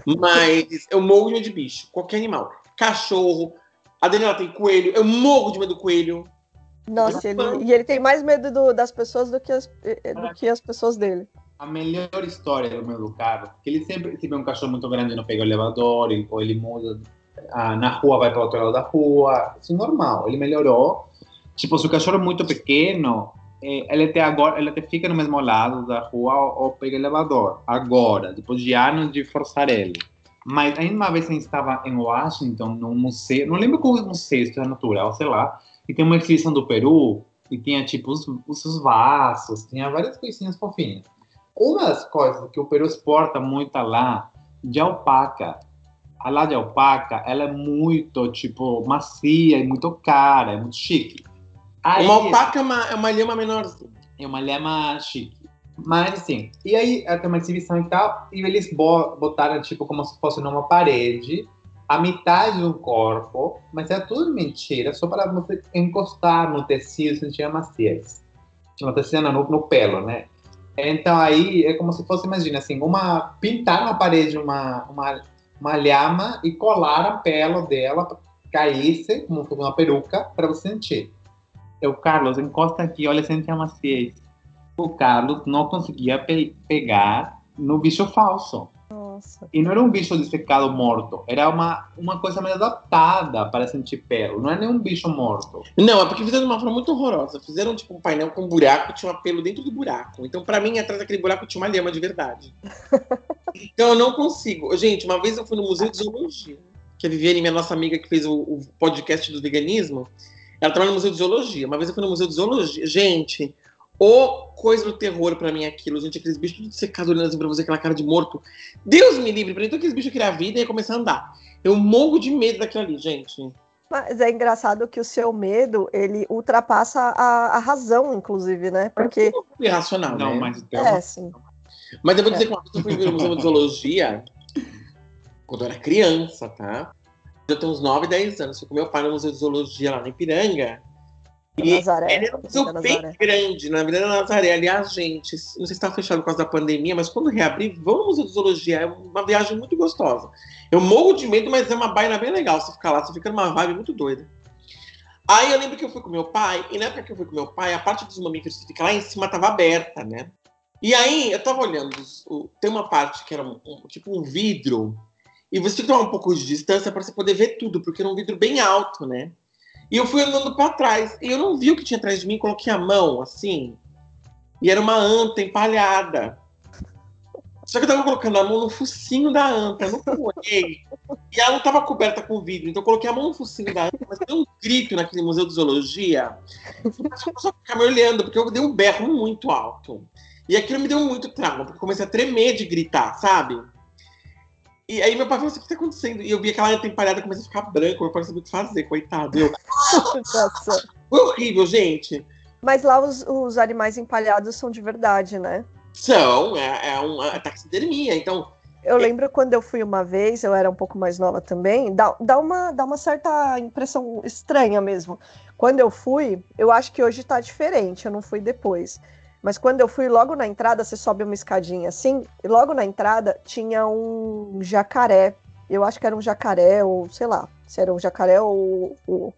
Mas eu morro de medo de bicho, qualquer animal. Cachorro, a Daniela tem coelho, eu morro de medo do coelho. Nossa, ele, e ele tem mais medo do- das pessoas do que, as, eh, do que as pessoas dele. A melhor história do meu do carro, que ele sempre, se vê um cachorro muito grande, não pega o elevador, ele- ou ele muda ah, na rua, vai para o outro lado da rua. Isso é normal, ele melhorou. Tipo, se o cachorro é muito pequeno, eh, ele até agora, ele até fica no mesmo lado da rua ou, pega elevador. Agora, depois de anos de forçar ele. Mas ainda uma vez a gente estava em Washington, num museu, não lembro qual museu, história natural, sei lá, e tem uma exibição do Peru, e tinha tipo os, os vasos, tinha várias coisinhas fofinhas. Uma das coisas que o Peru exporta muito lá, de alpaca. A lá de alpaca, ela é muito, tipo, macia e muito cara, é muito chique. Aí- Uma alpaca é uma, é uma lhama menorzinha. é uma lema chique. Mas assim, e aí tem uma exibição e tal, e eles bo- botaram tipo como se fosse numa parede, a metade do corpo, mas é tudo mentira, só para você encostar no tecido e sentir a maciez. No tecido, não, no, no pelo, né? Então aí é como se fosse, imagina assim, uma pintar na parede uma uma uma lhama e colar a pele dela caísse como uma peruca para você sentir. Eu, Carlos, encosta aqui, olha, sente a maciez o Carlos não conseguia pe- pegar no bicho falso. Nossa. E não era um bicho dissecado morto, era uma, uma coisa mais adaptada para sentir pelo, não é nenhum bicho morto. Não, é porque fizeram de uma forma muito horrorosa. Fizeram tipo um painel com um buraco, tinha um pelo dentro do buraco. Então, pra mim, atrás daquele buraco tinha uma lhama de verdade. então, eu não consigo. Gente, uma vez eu fui no Museu de Zoologia, que a Viviane, minha nossa amiga que fez o, o podcast do veganismo, ela trabalha no Museu de Zoologia. Uma vez eu fui no Museu de Zoologia. Gente, o coisa do terror pra mim é aquilo. Gente, aqueles bichos tudo secados olhando assim pra você, aquela cara de morto. Deus me livre, pra mim, então aqueles bichos criar vida e ia começar a andar. Eu morro de medo daquilo ali, gente. Mas é engraçado que o seu medo, ele ultrapassa a, a razão, inclusive, né? Porque, Irracional, não, né? mas então, é, sim. Mas eu vou dizer que uma vez eu fui ver o Museu de Zoologia quando eu era criança, tá? Eu tenho uns 9, 10 anos. Fui com meu pai no Museu de Zoologia lá no Ipiranga. E Nazaré. ele era um museu bem Nazaré. grande, na Avenida Nazaré. Aliás, gente, não sei se estava fechado por causa da pandemia, mas quando reabrir, vão no Museu de Zoologia. É uma viagem muito gostosa. Eu morro de medo, mas é uma baina bem legal você ficar lá. Você fica numa vibe muito doida. Aí eu lembro que eu fui com meu pai, e na época que eu fui com meu pai, a parte dos mamíferos que fica lá em cima tava aberta, né? E aí eu tava olhando, tem uma parte que era um- tipo um vidro, e você tem que tomar um pouco de distância para você poder ver tudo, porque era um vidro bem alto, né? E eu fui andando para trás, e eu não vi o que tinha atrás de mim, coloquei a mão assim, e era uma anta empalhada. Só que eu tava colocando a mão no focinho da anta, eu não olhei. E ela não tava coberta com vidro, então eu coloquei a mão no focinho da anta, mas deu um grito naquele museu de zoologia. Só só ficar me olhando, porque eu dei um berro muito alto. E aquilo me deu muito trauma, porque eu comecei a tremer de gritar, sabe? E aí meu pai falou assim, o que tá acontecendo? E eu vi aquela anta empalhada, comecei a ficar branco, meu pai não sabia o que fazer, coitado. Eu, foi horrível, gente. Mas lá os, os animais empalhados são de verdade, né? São, é, é uma taxidermia, então Eu lembro quando eu fui uma vez, eu era um pouco mais nova também, dá, dá, uma, dá uma certa impressão estranha mesmo. Quando eu fui, eu acho que hoje tá diferente, eu não fui depois. Mas quando eu fui, logo na entrada, você sobe uma escadinha assim, e logo na entrada tinha um jacaré. Eu acho que era um jacaré, ou sei lá, se era um jacaré ou o,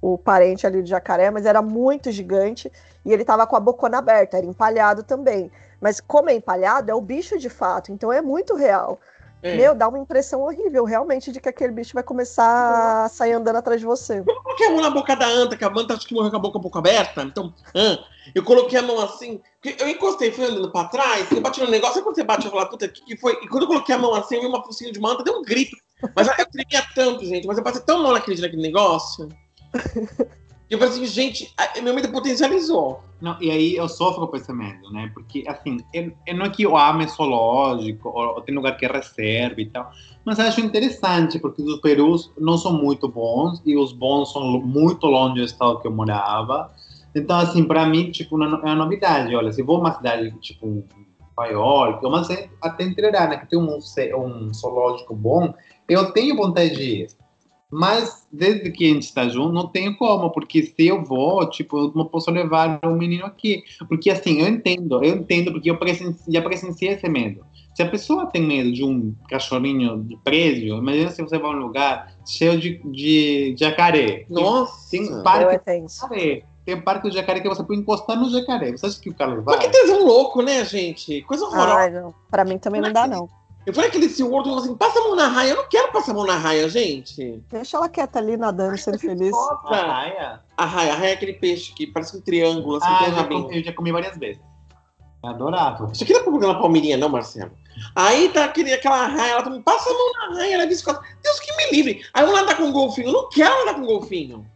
o, parente ali do jacaré, mas era muito gigante e ele tava com a bocona aberta, era empalhado também. Mas como é empalhado, é o bicho de fato, então é muito real. É. Meu, dá uma impressão horrível, realmente, de que aquele bicho vai começar a sair andando atrás de você. Eu coloquei a mão na boca da anta, que a anta acho que morreu com a boca um pouco aberta. Então, ah, eu coloquei a mão assim, eu encostei, fui andando pra trás, eu bati no negócio, quando você bate e fala, puta, o que, que foi? E quando eu coloquei a mão assim, eu vi uma focinha de uma anta, deu um grito. Mas eu tremia tanto, gente, mas eu passei tão mal naquele naquele negócio. que eu falei assim, gente, a- medo potencializou. Não, e aí eu sofro com esse medo, né? Porque, assim, eu, eu não é que eu ame zoológico, ou, ou tem lugar que é reserva e tal, mas acho interessante, porque os perus não são muito bons, e os bons são muito longe do estado que eu morava. Então, assim, para mim, tipo, é uma novidade. Olha, se vou uma cidade, tipo, Nova York, ou mas até em Tirana, que tem um, um zoológico bom, eu tenho vontade de ir. Mas desde que a gente está junto, não tenho como, porque se eu vou, tipo, eu não posso levar o menino aqui. Porque assim, eu entendo, eu entendo, porque eu presenci, já presenciei esse medo. Se a pessoa tem medo de um cachorrinho de prédio, imagina se você vai a um lugar cheio de, de jacaré. Nossa. Tem Eu parque tenso. jacaré. Tem parque do jacaré que você pode encostar no jacaré. Você acha que o Carlos vai? Mas que tesão louco, né, gente? Coisa horrorosa. Ai, não. Pra mim também não dá, não. Eu falei aquele SeaWorld, eu falei assim, passa a mão na raia. Eu não quero passar a mão na raia, gente. Deixa ela quieta ali, nadando, sendo feliz. A Nossa. raia? A raia, a raia é aquele peixe que parece um triângulo, assim, Ah, tem eu um já, rabinho. comi, eu já comi várias vezes. Eu adorava. Isso aqui não é propaganda Palmeirinha, não, Marcelo. Aí tá aquele, aquela raia, ela tá, passa a mão na raia, ela é viscosa. Deus que me livre. Aí vamos nadar com um golfinho. Eu não quero nadar com um golfinho.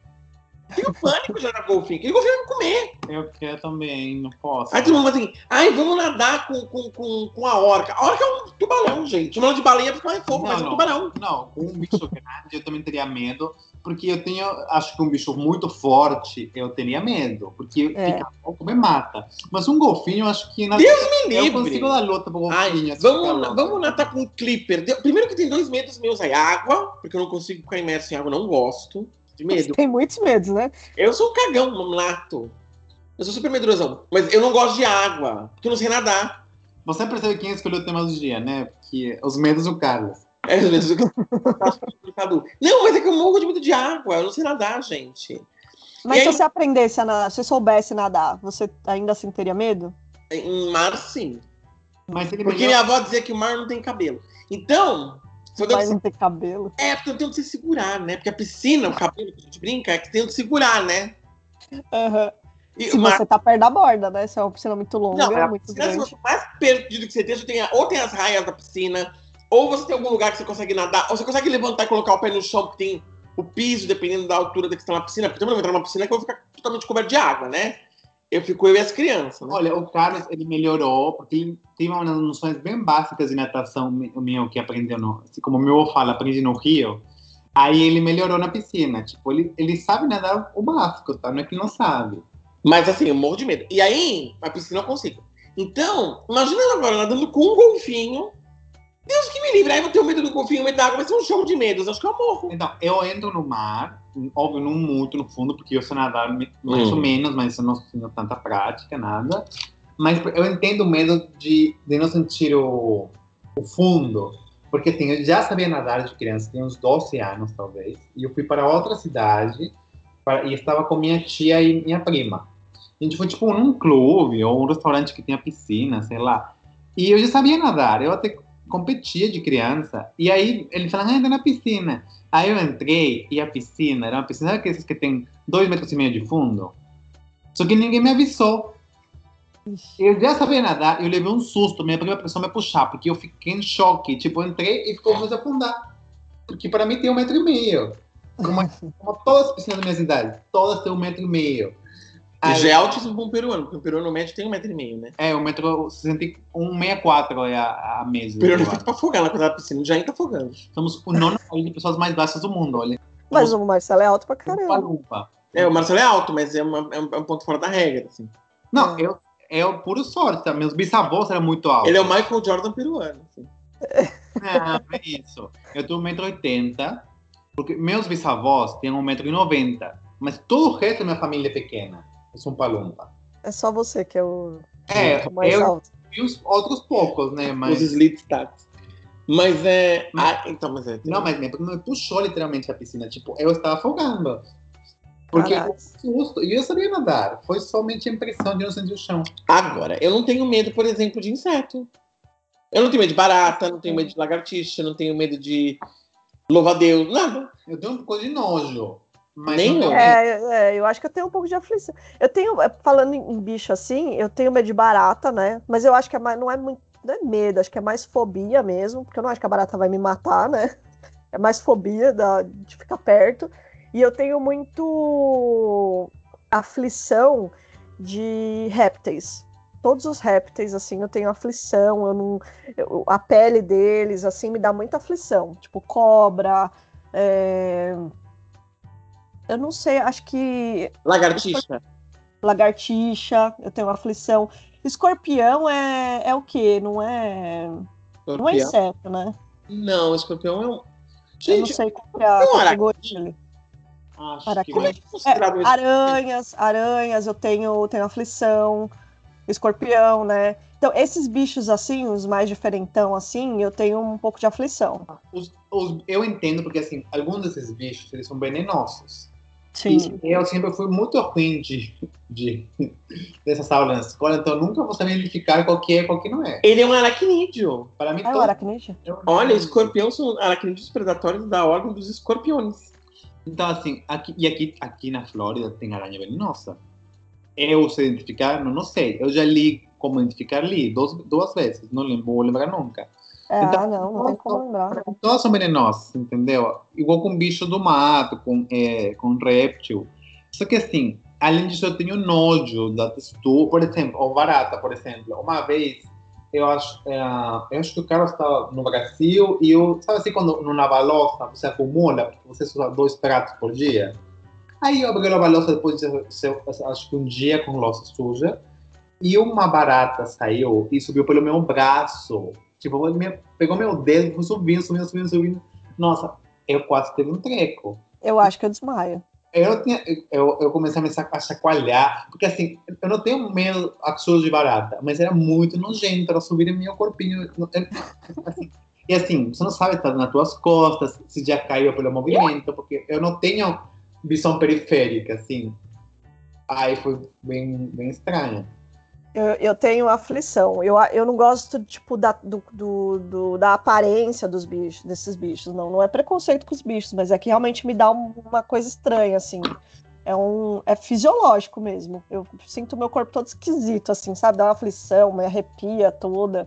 Tenho pânico de nadar com golfinho. Aquele golfinho vai me comer. Eu quero também, não posso. Aí todo mundo fala assim, ai, vamos nadar com, com, com, com a orca. A orca é um tubarão, gente. Chamando de baleia porque mais fofo, Não, mas é um tubarão. Não, com um bicho grande eu também teria medo, porque eu tenho, acho que um bicho muito forte eu teria medo, porque É. fica me mata. Mas um golfinho, eu acho que na Deus me eu livre. consigo dar luta pro golfinho. Ai, assim, vamos, louco. vamos nadar com um clipper. Primeiro que tem dois medos meus aí. Água, porque eu não consigo ficar imerso em água, não gosto de medo. Tem muitos medos, né? Eu sou um cagão, um nato. Eu sou super medrosão. Mas eu não gosto de água, porque eu não sei nadar. Você percebe quem escolheu o tema do dia, né? Porque os medos do Carlos. É, às vezes eu- complicado. Não, mas é que eu morro de medo de água. Eu não sei nadar, gente. Mas E se aí- você aprendesse a nadar, se você soubesse nadar, você ainda assim teria medo? Em mar, sim. Mas ele Porque melhor- minha avó dizia que o mar não tem cabelo. Então, eu Mas devo... não ter cabelo. é porque eu tenho que se segurar, né? Porque a piscina, o cabelo que a gente brinca, é que tem que segurar, né? Aham. E Se o mar você tá perto da borda, né? Se é uma piscina muito longa, Não, é muito grande. você mais perdido que você esteja, tem, a- ou tem as raias da piscina, ou você tem algum lugar que você consegue nadar, ou você consegue levantar e colocar o pé no chão, porque tem o piso, dependendo da altura da que você está na piscina. Porque também não vou entrar numa piscina que eu vou ficar totalmente coberto de água, né? Eu fico eu e as crianças, né? Olha, o Carlos, ele melhorou, porque ele tem umas noções bem básicas de natação, meu, que aprendeu, no, assim como o meu fala, aprendi no Rio. Aí ele melhorou na piscina. Tipo, ele, ele sabe nadar o básico, tá? Não é que não sabe. Mas assim, eu morro de medo. E aí, a piscina eu consigo. Então, imagina agora nadando com um golfinho. Me livre. Aí eu vou ter o medo do golfinho, medo da água, vai ser um show de medos. Acho que eu morro. Então, eu entro no mar, óbvio, não muito no fundo, porque eu sei nadar mais Hum. ou menos, mas eu não tenho tanta prática, nada. Mas eu entendo o medo de, de não sentir o, o fundo, porque assim, eu já sabia nadar de criança, tinha uns 12 anos, talvez, e eu fui para outra cidade para- e estava com minha tia e minha prima. A gente foi, tipo, num clube ou um restaurante que tinha piscina, sei lá. E eu já sabia nadar, eu até competia de criança. E aí ele falou, ah, entra na piscina. Aí eu entrei e a piscina era uma piscina sabe aqueles que tem dois metros e meio de fundo. Só que ninguém me avisou. Eu já sabia nadar, eu levei um susto, minha prima pessoa me puxar, porque eu fiquei em choque. Tipo, eu entrei e ficou começou a afundar. Porque para mim tem um metro e meio. Como, como todas as piscinas da minha cidade, todas têm um metro e meio. Aí- já é altíssimo para um peruano, porque o peruano médio tem um metro e meio, né? É, o metro 164 é a, a mesa. O peruano fica acho. pra afogar na da piscina, já entra afogando. Somos o nono país de pessoas mais baixas do mundo, olha. Mas o Marcelo é alto pra Upa, caramba. upa. É, o Marcelo é alto, mas é, uma- é um, é um ponto fora da regra, assim. Não, É. eu, eu puro sorte, tá? Meus bisavós eram muito altos. Ele é o Michael Jordan peruano. assim. Não, é isso. Eu tenho 1,80m, porque meus bisavós têm 1,90m, mas todo o resto da minha família é pequena. Eu sou um palumpa. É só você que é o É, mais eu alto. e os outros poucos, né? Os Mas, slit stats. Mas é. Ah, então, mas é. não, mas minha prima me puxou literalmente a piscina. Tipo, eu estava afogando. Porque eu susto. E eu sabia nadar. Foi somente a impressão de não sentir o chão. Agora, eu não tenho medo, por exemplo, de inseto. Eu não tenho medo de barata, não tenho medo de lagartixa, não tenho medo de louva-a-Deus, nada. Eu tenho um pouco de nojo. Mas Nem não eu. É, é, eu acho que eu tenho um pouco de aflição. Eu tenho, é, falando em, em bicho assim, eu tenho medo de barata, né? Mas eu acho que é mais, não é muito, não é medo, acho que é mais fobia mesmo, porque eu não acho que a barata vai me matar, né? É mais fobia da, de ficar perto. E eu tenho muito aflição de répteis. Todos os répteis, assim, eu tenho aflição, eu não. eu- a pele deles, assim, me dá muita aflição. Tipo, cobra. é, Eu não sei, acho que Lagartixa. lagartixa, eu tenho aflição. Escorpião é, é o quê? Não é. Não é Escorpião. inseto, né? Não, escorpião é um. eu não Gente, sei qual que é a categoria. Acho Aracnídeo. como é que é É, aranhas, aranhas, eu tenho, tenho aflição, escorpião, né? Então, esses bichos assim, os mais diferentão assim, eu tenho um pouco de aflição. Os- os- eu entendo porque, assim, alguns desses bichos, eles são venenosos. Sim. E eu sempre fui muito ruim de, de, dessas aulas na escola, então eu nunca vou saber identificar qual que é e qual que não é. Ele é um aracnídeo. Para mim, É o todo- aracnídeo? eu- Olha, escorpião são aracnídeos predatórios da ordem dos escorpiões. Então, assim, aqui, e aqui, aqui na Flórida tem aranha venenosa. Eu sei identificar? Não, não sei. Eu já li como identificar, li duas, duas vezes. Não lembro, vou lembrar nunca. É, Então, ah, não, não tem como lembrar. Todas são venenosas, entendeu? Igual com bicho do mato, com, é, com réptil. Só que assim, além disso, eu tenho nojo da textura. Por exemplo, ou barata, por exemplo. Uma vez, eu acho, é, eu acho que o Carlos estava no Brasil e eu, sabe assim, quando no lava-louça você acumula, porque você usa dois pratos por dia? Aí eu abri a lava-louça depois de, de- acho que um dia com louça suja e uma barata saiu e subiu pelo meu braço. Tipo, ele me- pegou meu dedo, foi subindo, subindo, subindo, subindo. Nossa, eu quase teve um treco. Eu acho que eu desmaio. Eu, tinha, eu, eu comecei a me chacoalhar, porque assim, eu não tenho medo absurdo de barata, mas era muito nojento ela subir em meu corpinho. Assim, e assim, você não sabe se tá nas tuas costas, se já caiu pelo movimento, porque eu não tenho visão periférica, assim. Aí foi bem, bem estranho. Eu, eu tenho aflição. Eu, eu não gosto, tipo, da, do, do- do- da aparência dos bichos, desses bichos. Não, não é preconceito com os bichos, mas é que realmente me dá um- uma coisa estranha, assim. É, um, é fisiológico mesmo. Eu sinto meu corpo todo esquisito, assim, sabe? Dá uma aflição, me arrepia toda.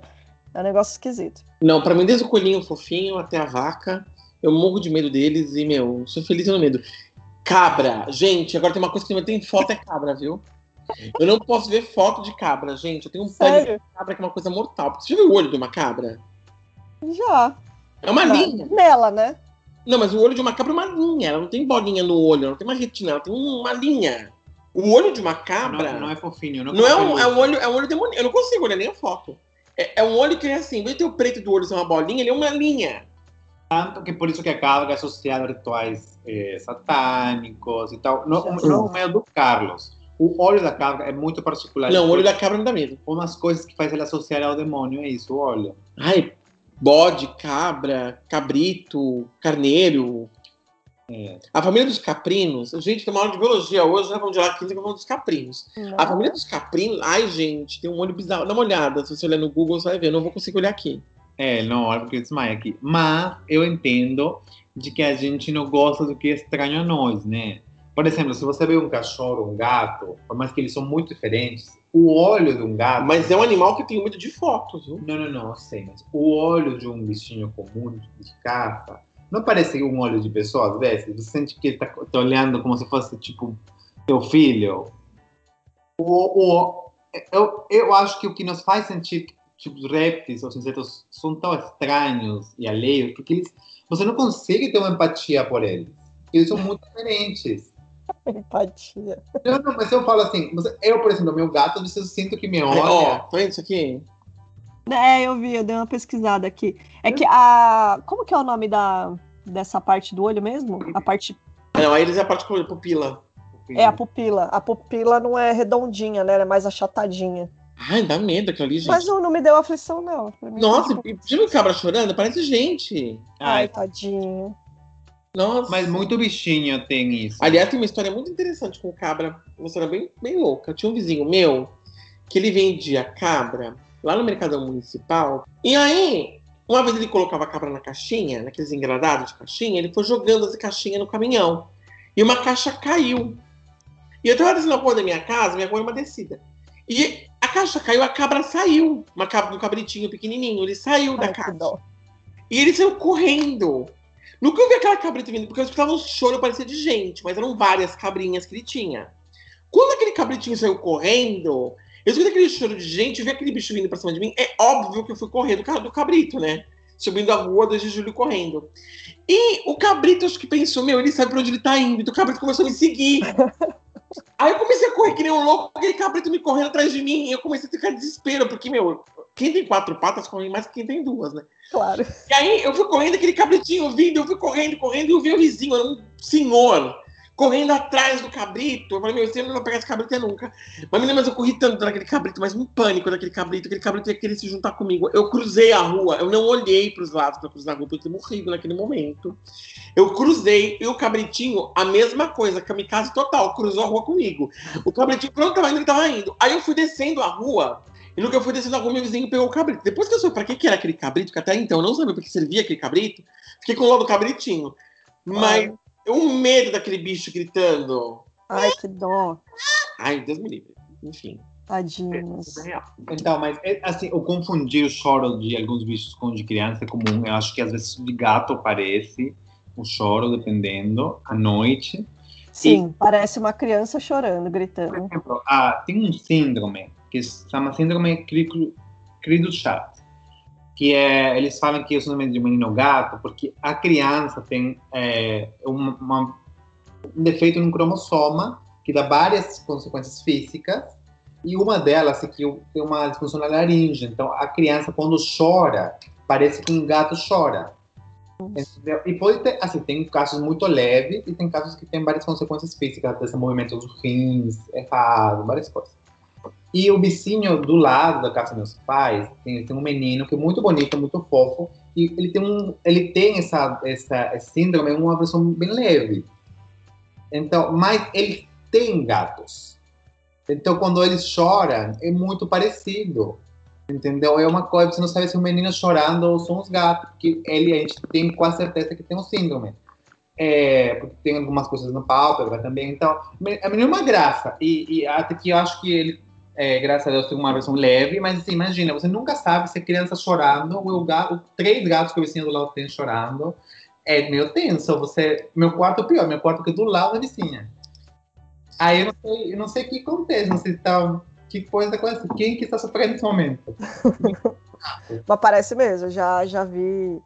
É um negócio esquisito. Não, pra mim, desde o coelhinho fofinho até a vaca, eu morro de medo deles e, meu, sou feliz no medo. Cabra, gente, agora tem uma coisa que não tem foto, é cabra, viu? Eu não posso ver foto de cabra, gente. Eu tenho um pânico Sério? de cabra que é uma coisa mortal. Porque você já viu o olho de uma cabra? Já. É uma Já. linha. Nela, né? Não, mas o olho de uma cabra é uma linha. Ela não tem bolinha no olho, ela não tem uma retina, ela tem uma linha. O olho de uma cabra Não, não é fofinho. Não, não é um, é um olho, é um olho demoníaco. Eu não consigo olhar nem a foto. É, é um olho que é assim, em vez de ter o preto do olho ser uma bolinha, ele é uma linha. Tanto que por isso que a cabra é associada a rituais eh, satânicos e tal. Não, Sim. não o medo do Carlos. O olho da cabra é muito particular. Não, o olho da cabra não dá medo. Umas coisas que faz ele associar ao demônio é isso, o olho. Ai, bode, cabra, cabrito, carneiro. É. A família dos caprinos, gente, tem uma aula de biologia hoje, né? Vamos de lá 15 que vamos dos caprinos. A família dos caprinos, ai, gente, tem um olho bizarro. Dá uma olhada, se você olhar no Google, você vai ver. Eu não vou conseguir olhar aqui. É, não, olha porque desmaia aqui. Mas eu entendo de que a gente não gosta do que é estranho a nós, né? Por exemplo, se você vê um cachorro, um gato, por mais que eles são muito diferentes, o olho de um gato. Mas é um animal que tem muito de fotos, viu? Não, não, não, eu sei, mas o olho de um bichinho comum de caça não parece um olho de pessoa às vezes? Você sente que ele tá, tá olhando como se fosse tipo teu filho. O, o, eu, eu acho que o que nos faz sentir tipo, os répteis, os insetos são tão estranhos e alheios, porque eles, você não consegue ter uma empatia por eles. Eles são muito diferentes. Empatia. Não, não, mas eu falo assim, eu, por exemplo, meu gato, às vezes eu sinto que me olha. Ó, tá vendo isso aqui? É, eu vi, eu dei uma pesquisada aqui. É que a. Como que é o nome da, dessa parte do olho mesmo? A parte. Não, aí eles é a parte com pupila. É a pupila. A pupila não é redondinha, né? Ela é mais achatadinha. Ai, dá medo aquilo ali, gente. Mas não, não me deu aflição, não. Nossa, tipo, viu cabra chorando? Parece gente. Ai, Ai, tadinho. Nossa. mas muito bichinho tem isso. Aliás, tem uma história muito interessante com cabra. Uma história bem, bem louca. Tinha um vizinho meu que ele vendia cabra lá no Mercadão Municipal. E aí, uma vez ele colocava a cabra na caixinha, naqueles engradados de caixinha, ele foi jogando as caixinhas no caminhão. E uma caixa caiu. E eu tava descendo a rua da minha casa, minha rua é uma descida. E a caixa caiu, a cabra saiu. Uma cabra, um cabritinho pequenininho, ele saiu da Ai, que caixa. dó. E ele saiu correndo. Nunca eu vi aquela cabrita vindo, porque eu escutava um choro, parecia de gente, mas eram várias cabrinhas que ele tinha. Quando aquele cabritinho saiu correndo, eu escutei aquele choro de gente, vi aquele bicho vindo pra cima de mim. É óbvio que eu fui correr do, do cabrito, né? Subindo a rua, 2 de julho correndo. E o cabrito, acho que pensou, meu, ele sabe pra onde ele tá indo. Então o cabrito começou a me seguir. Aí eu comecei a correr que nem um louco, aquele cabrito me correndo atrás de mim. E eu comecei a ficar em desespero, porque, meu, quem tem quatro patas corre mais que quem tem duas, né? Claro. E aí eu fui correndo, aquele cabritinho vindo, eu fui correndo, correndo, e eu vi o vizinho, era um senhor, correndo atrás do cabrito. Eu falei, meu, esse não vai pegar esse cabrito nunca. Mas, menina, mas eu corri tanto naquele cabrito, mas um pânico daquele cabrito, aquele cabrito ia querer se juntar comigo. Eu cruzei a rua, eu não olhei para os lados para cruzar a rua, porque eu morrido naquele momento. Eu cruzei, e o cabritinho, a mesma coisa, kamikaze total, cruzou a rua comigo. O cabritinho, pronto, tava indo, ele tava indo. Aí eu fui descendo a rua, e no que eu fui descendo a rua, meu vizinho pegou o cabrito. Depois que eu soube pra que, que era aquele cabrito, que até então eu não sabia pra que servia aquele cabrito, fiquei com o do cabritinho. Mas o medo daquele bicho gritando. Ai, que dó. Ai, Deus me livre. Enfim, Tadinhos. é. Então, mas é, assim, o confundir o choro de alguns bichos com o de criança é comum. Eu acho que às vezes de gato aparece o choro, dependendo, à noite. Sim, parece uma criança chorando, Por gritando. exemplo, ah, tem um síndrome que se chama síndrome Cri-du-Chat, que é, eles falam que o síndrome de menino gato, porque a criança tem é, uma- uma- um defeito no cromossoma que dá várias consequências físicas, e uma delas é que tem uma disfunção na laringe. Então, a criança, quando chora, parece que um gato chora. Entendeu? E pode ter, assim, tem casos muito leves e tem casos que tem várias consequências físicas, desse movimento dos rins, errado, várias coisas. E o vizinho do lado da casa dos meus pais tem, tem um menino que é muito bonito, muito fofo, e ele tem um, ele tem essa, essa síndrome, uma versão bem leve. Então, mas ele tem gatos. Então, quando eles choram, é muito parecido. Entendeu? É uma coisa, você não sabe se o menino chorando ou são os gatos, porque ele, a gente tem quase certeza que tem um síndrome. É, porque tem algumas coisas no pálpebra também. Então, a menina é uma graça. E, e até que eu acho que ele, é, graças a Deus, tem uma versão leve, mas assim, imagina, você nunca sabe se a criança chorando, ou gato, três gatos que o vizinho do lado tem chorando. É meio tenso. Você, meu quarto é pior, meu quarto é do lado da vizinha. Aí eu não sei, eu não sei o que acontece, não sei se tá que coisa acontece? Quem que está sofrendo nesse momento? Mas parece mesmo, já, já vi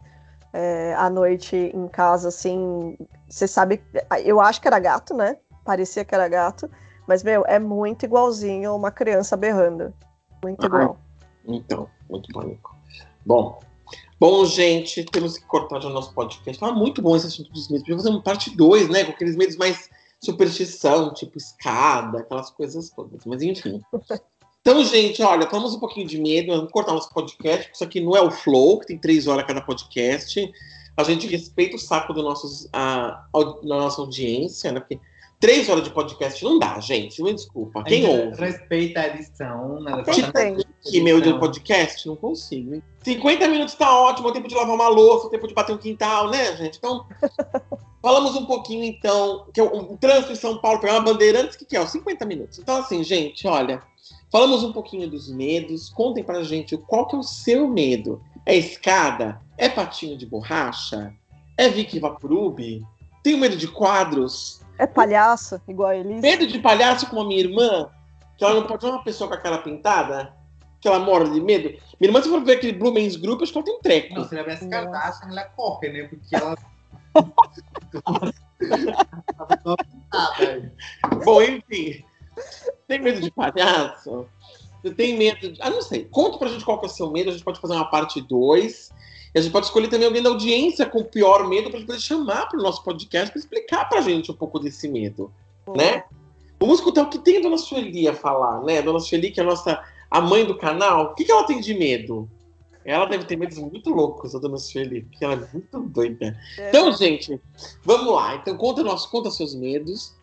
é, à noite em casa, assim. Você sabe, eu acho que era gato, né? Parecia que era gato. Mas, meu, é muito igualzinho uma criança berrando. Muito Ah, igual. Então, muito pânico. Bom. Bom, gente, temos que cortar já o nosso podcast. Tá muito bom esse assunto dos medos. Podia fazer uma parte 2, né? Com aqueles medos mais superstição, tipo escada, aquelas coisas todas. Mas enfim. Então, gente, olha, falamos um pouquinho de medo. Vamos cortar nosso podcast, porque isso aqui não é o Flow, que tem três horas cada podcast. A gente respeita o saco do nossos, a, da nossa audiência, né? Porque três horas de podcast não dá, gente. Me desculpa. Quem gente ouve? Respeita a edição, né? Tem? Que meu de podcast? Não consigo. hein? 50 minutos tá ótimo, tempo de lavar uma louça, tempo de bater um quintal, né, gente? Então, falamos um pouquinho, então, que é o, o trânsito em São Paulo, pegar uma bandeirantes, o que, que é? Os 50 minutos. Então, assim, gente, olha, falamos um pouquinho dos medos, contem pra gente qual que é o seu medo. É escada? É patinho de borracha? É Vicky Vaporub? Tenho medo de quadros? É palhaço, igual a Elise. Medo de palhaço como a minha irmã, que ela não pode ver uma pessoa com a cara pintada, que ela morre de medo. Minha irmã, se for ver aquele Blue Man's Group, acho que ela tem treco. Não, se ela vê as Kardashian, ela corre, né? Porque ela. Ela toda pintada. Bom, enfim. Tem medo de palhaço? Você tem medo de... Ah, não sei. Conta pra gente qual que é o seu medo. A gente pode fazer uma parte 2. E a gente pode escolher também alguém da audiência com o pior medo gente poder chamar pro nosso podcast pra explicar pra gente um pouco desse medo, né? Vamos escutar o que tem a Dona Sueli a falar, né? A Dona Sueli, que é a nossa a mãe do canal. O que, que ela tem de medo? Ela deve ter medos muito loucos, a Dona Sueli, porque ela é muito doida. É, Então, gente, vamos lá. Então, conta, nosso, conta seus medos.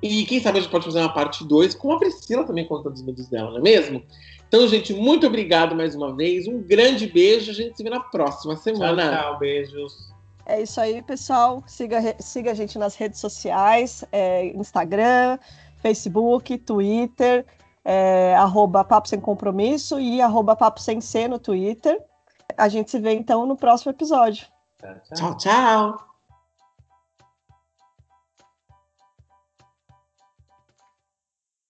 E quem sabe a gente pode fazer uma parte 2 com a Priscila também contando os medos dela, não é mesmo? Então, gente, muito obrigado mais uma vez. Um grande beijo. A gente se vê na próxima semana. Tchau, tchau, beijos. É isso aí, pessoal. Siga, siga a gente nas redes sociais: é, Instagram, Facebook, Twitter, é, arroba Papo Sem Compromisso e arroba Papo Sem C no Twitter. A gente se vê então no próximo episódio. Tchau, tchau. Tchau, tchau.